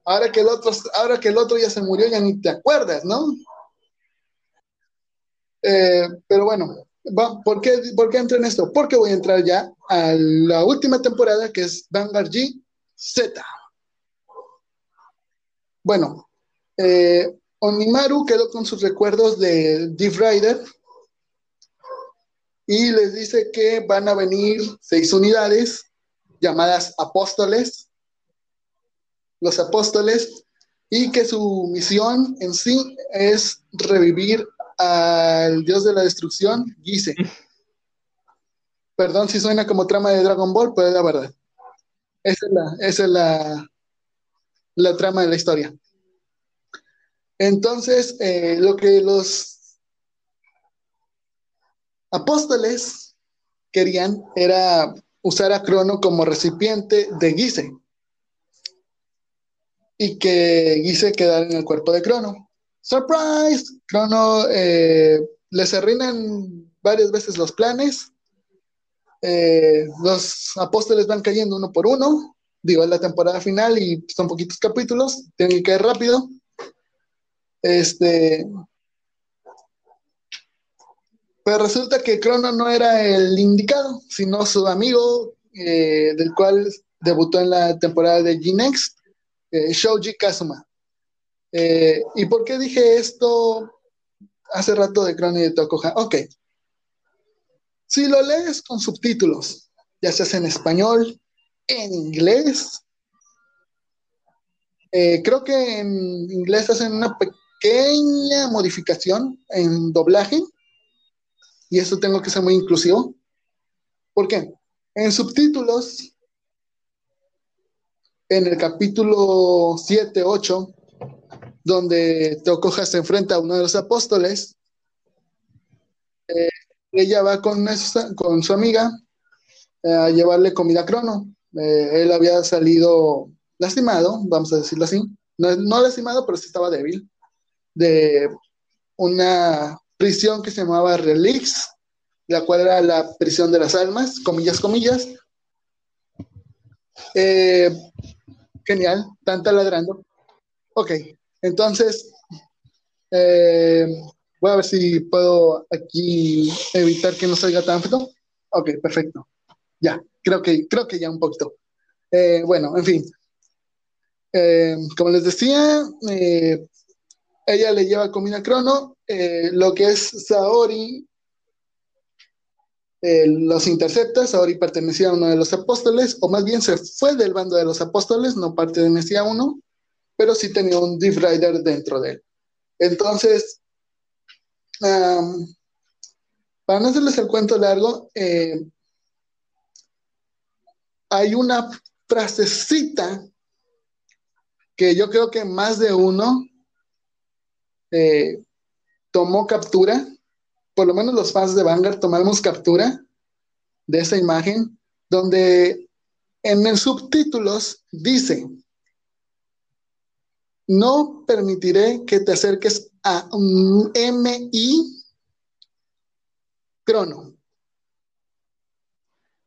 Ahora que el otro, ahora que el otro ya se murió, ya ni te acuerdas, ¿no? Eh, pero bueno, ¿por, qué, ¿por qué entro en esto? Porque voy a entrar ya a la última temporada que es Vanguard G Z. Bueno, eh, Onimaru quedó con sus recuerdos de Deep Rider y les dice que van a venir seis unidades llamadas apóstoles, los apóstoles, y que su misión en sí es revivir al dios de la destrucción, Gise. Perdón si suena como trama de Dragon Ball, pero es la verdad. Esa es la, la, trama de la historia. Entonces, eh, lo que los apóstoles querían era usar a Crono como recipiente de Gise y que Gise quedara en el cuerpo de Crono. ¡Surprise! Crono eh, les arruinan varias veces los planes eh, los apóstoles van cayendo uno por uno. Digo, es la temporada final y son poquitos capítulos, tienen que caer rápido. Este. Pero resulta que Crono no era el indicado, sino su amigo, eh, del cual debutó en la temporada de G-Next, Shoji Kazuma. ¿Y por qué dije esto hace rato de Crono y de Tokoha? Ok, si lo lees con subtítulos, ya sea en español, en inglés, eh, creo que en inglés hacen una pequeña modificación en doblaje y eso tengo que ser muy inclusivo. ¿Por qué? En subtítulos, en el capítulo 7, 8, donde Teocoja se enfrenta a uno de los apóstoles, eh, ella va con, su amiga eh, a llevarle comida a Crono. Eh, él había salido lastimado, vamos a decirlo así. No, lastimado, pero sí estaba débil. De una prisión que se llamaba Relix, la cual era la prisión de las almas, comillas, comillas. Genial, tanta ladrando. Ok, entonces, Voy a ver si puedo aquí evitar que no salga tan tanto. Ok, perfecto. Ya, creo que, creo que ya un poquito. Eh, bueno, en fin. Eh, como les decía, eh, ella le lleva comida a Crono. lo que es Saori los intercepta. Saori pertenecía a uno de los apóstoles, o más bien se fue del bando de los apóstoles, no pertenecía a uno, pero sí tenía un Deep Rider dentro de él. Entonces, para no hacerles el cuento largo, eh, hay una frasecita que yo creo que más de uno eh, tomó captura, por lo menos los fans de Vanguard tomamos captura de esa imagen, donde en el subtítulos dice, no permitiré que te acerques a MI Crono.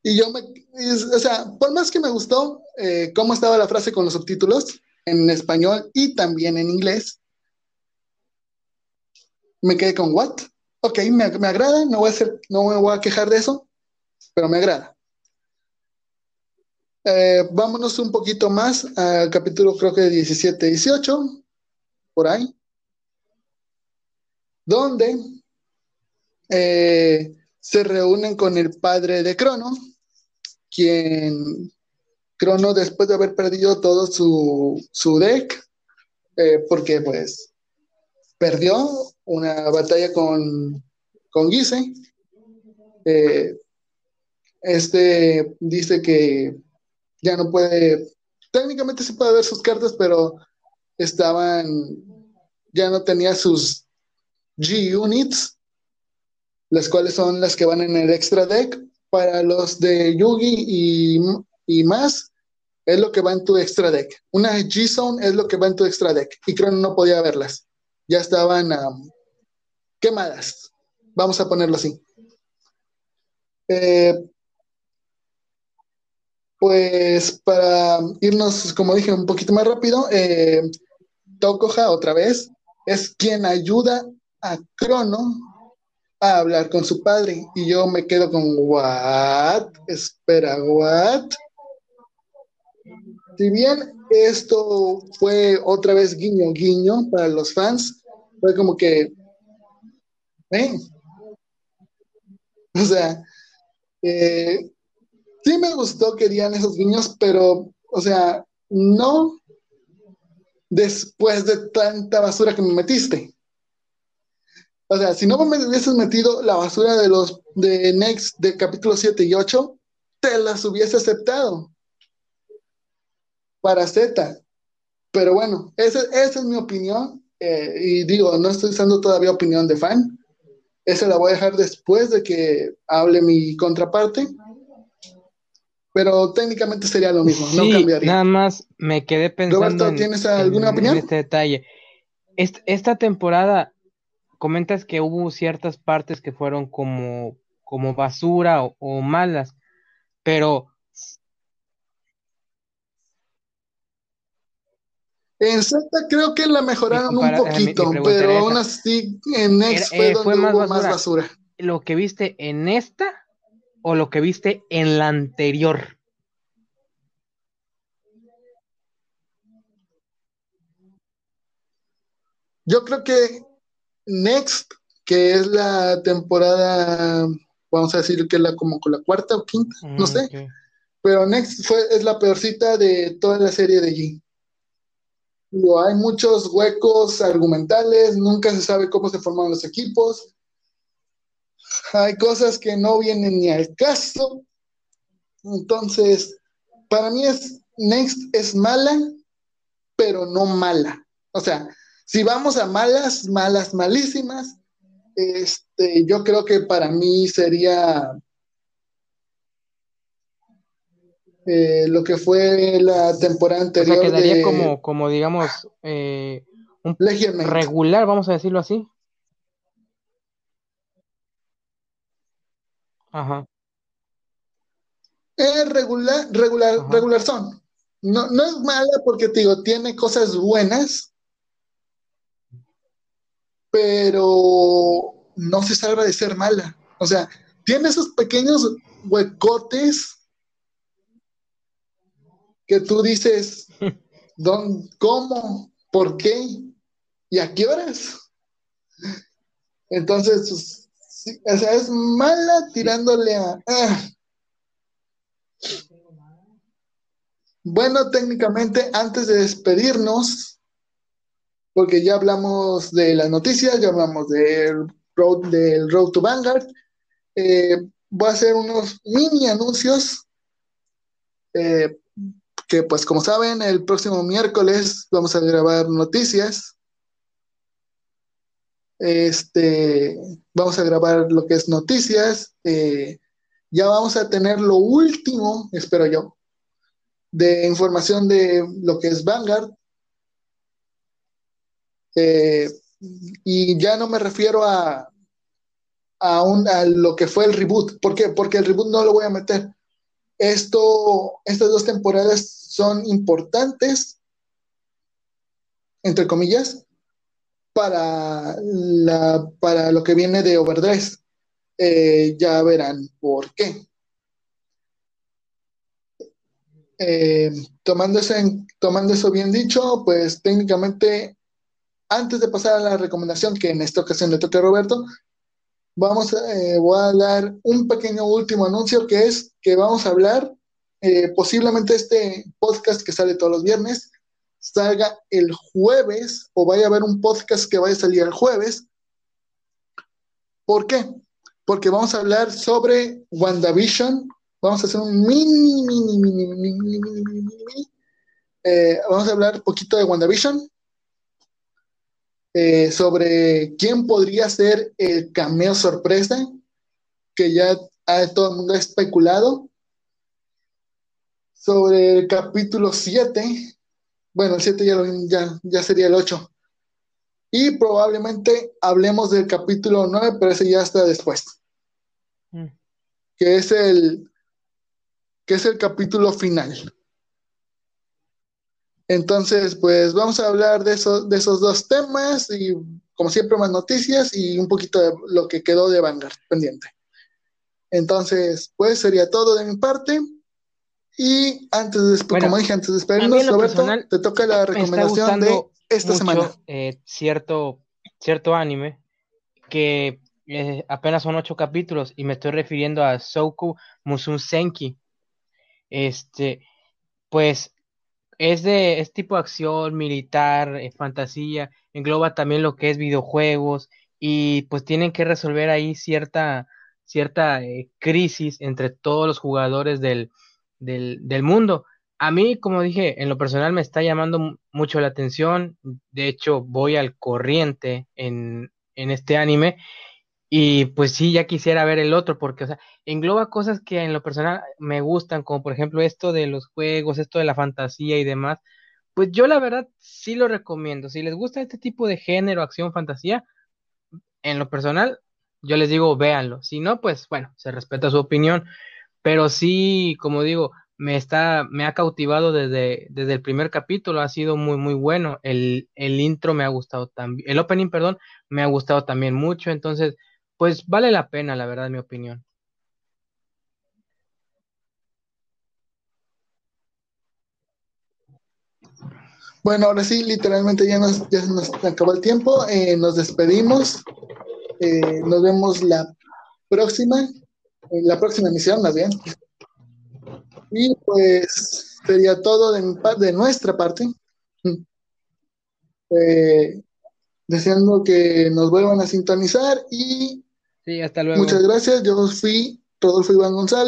Y yo me, o sea, por más que me gustó eh, cómo estaba la frase con los subtítulos en español y también en inglés, me quedé con what? Ok, me, agrada, no voy, a hacer, no me voy a quejar de eso, pero me agrada. Eh, vámonos un poquito más al capítulo creo que 17, 18, por ahí donde eh, se reúnen con el padre de Crono, quien Crono después de haber perdido todo su, deck, eh, porque pues perdió una batalla con, con Gise, este dice que ya no puede, técnicamente se puede ver sus cartas, pero estaban, ya no tenía sus G-Units, las cuales son las que van en el extra deck. Para los de Yugi y, y más, es lo que va en tu extra deck. Una G-Zone es lo que va en tu extra deck. Y creo que no podía verlas. Ya estaban quemadas. Vamos a ponerlo así. Eh, pues para irnos, como dije, un poquito más rápido, eh, otra vez es quien ayuda a Crono a hablar con su padre. Y yo me quedo con, ¿what? Espera, ¿what? Si bien esto fue otra vez guiño, guiño para los fans, fue como que, ven, o sea, eh, sí me gustó que dieran esos guiños, pero, o sea, no después de tanta basura que me metiste. O sea, si no me hubieses metido la basura de los de Next de capítulo 7 y 8, te las hubiese aceptado para Z. Pero bueno, esa, es mi opinión. Eh, y digo, no estoy usando todavía opinión de fan. Esa la voy a dejar después de que hable mi contraparte pero técnicamente sería lo mismo, no cambiaría. Nada más me quedé pensando. ¿tienes alguna opinión? este detalle. esta temporada, comentas que hubo ciertas partes que fueron como, como basura o, malas, pero. En Z creo que la mejoraron un poquito, pero aún así en Next fue, eh, donde más, hubo basura. más basura. ¿Lo que viste en esta o lo que viste en la anterior? Yo creo que Next, que es la temporada, vamos a decir que es la como con la cuarta o quinta, no mm, sé. Pero Next fue, es la peorcita de toda la serie de G. hay muchos huecos argumentales, nunca se sabe cómo se formaron los equipos, hay cosas que no vienen ni al caso. Entonces, para mí es Next es mala, pero no mala. O sea, si vamos a malas, malas, malísimas, este, yo creo que para mí sería eh, lo que fue la temporada anterior. O sea, quedaría como, como digamos, eh, un regular, vamos a decirlo así. Ajá. Es regular, regular, regular son. No, no es mala porque te digo, tiene cosas buenas, pero no se salva de ser mala. O sea, tiene esos pequeños huecotes que tú dices, ¿dónde, ¿cómo? ¿Por qué? ¿Y a qué horas? Entonces, o sea, es mala tirándole a... Ah. Bueno, técnicamente, antes de despedirnos, porque ya hablamos de las noticias, ya hablamos del Road, del road to Vanguard, eh, voy a hacer unos mini anuncios eh, que pues como saben, el próximo miércoles vamos a grabar noticias este, vamos a grabar lo que es noticias. Eh, ya vamos a tener lo último, espero yo, de información de lo que es Vanguard. Eh, y ya no me refiero a, a, un, a, lo que fue el reboot. ¿Por qué? Porque el reboot no lo voy a meter. Esto, estas dos temporadas son importantes, entre comillas, para, para lo que viene de Overdress. Eh, ya verán por qué. Eh, tomando, tomando eso bien dicho, pues técnicamente, antes de pasar a la recomendación que en esta ocasión le toca a Roberto, vamos eh, voy a dar un pequeño último anuncio que es que vamos a hablar, posiblemente este podcast que sale todos los viernes, salga el jueves o vaya a haber un podcast que vaya a salir el jueves. ¿Por qué? Porque vamos a hablar sobre WandaVision. Vamos a hacer un mini, mini, mini, mini, mini, mini, mini, eh, vamos a hablar poquito de WandaVision. Eh, sobre quién podría ser el cameo sorpresa que ya a todo el mundo ha especulado sobre el capítulo 7 bueno, el 7 ya, ya, ya sería el 8, y probablemente hablemos del capítulo 9, pero ese ya está después. Mm. Que es el que es el capítulo final. Entonces, pues vamos a hablar de, de esos dos temas y como siempre más noticias y un poquito de lo que quedó de Vanguard pendiente. Entonces, pues sería todo de mi parte. Y antes de, como dije, antes de despedirnos, Roberto, te toca la recomendación de esta semana. Eh, cierto, cierto anime que eh, apenas son ocho capítulos y me estoy refiriendo a Soku Musun Senki. Este, pues es de es tipo acción, militar, eh, fantasía, engloba también lo que es videojuegos y pues tienen que resolver ahí cierta, cierta crisis entre todos los jugadores del, del, del mundo. A mí, como dije, en lo personal me está llamando mucho la atención. De hecho, voy al corriente en, en este anime. Y pues sí, ya quisiera ver el otro, porque, o sea, engloba cosas que en lo personal me gustan, como por ejemplo esto de los juegos, esto de la fantasía y demás. Pues yo la verdad sí lo recomiendo. Si les gusta este tipo de género, acción, fantasía, en lo personal, yo les digo, véanlo. Si no, pues bueno, se respeta su opinión. Pero sí, como digo, me está, me ha cautivado desde, desde el primer capítulo, ha sido muy, muy bueno. El, el intro me ha gustado también, el opening, perdón, me ha gustado también mucho. Entonces, pues vale la pena, la verdad, en mi opinión. Bueno, ahora sí, literalmente ya nos, ya nos acabó el tiempo. Eh, nos despedimos. Eh, nos vemos la próxima, la próxima emisión, más bien. Y pues sería todo de, de nuestra parte. Eh, deseando que nos vuelvan a sintonizar y sí, hasta luego. muchas gracias. Yo fui Rodolfo Iván González.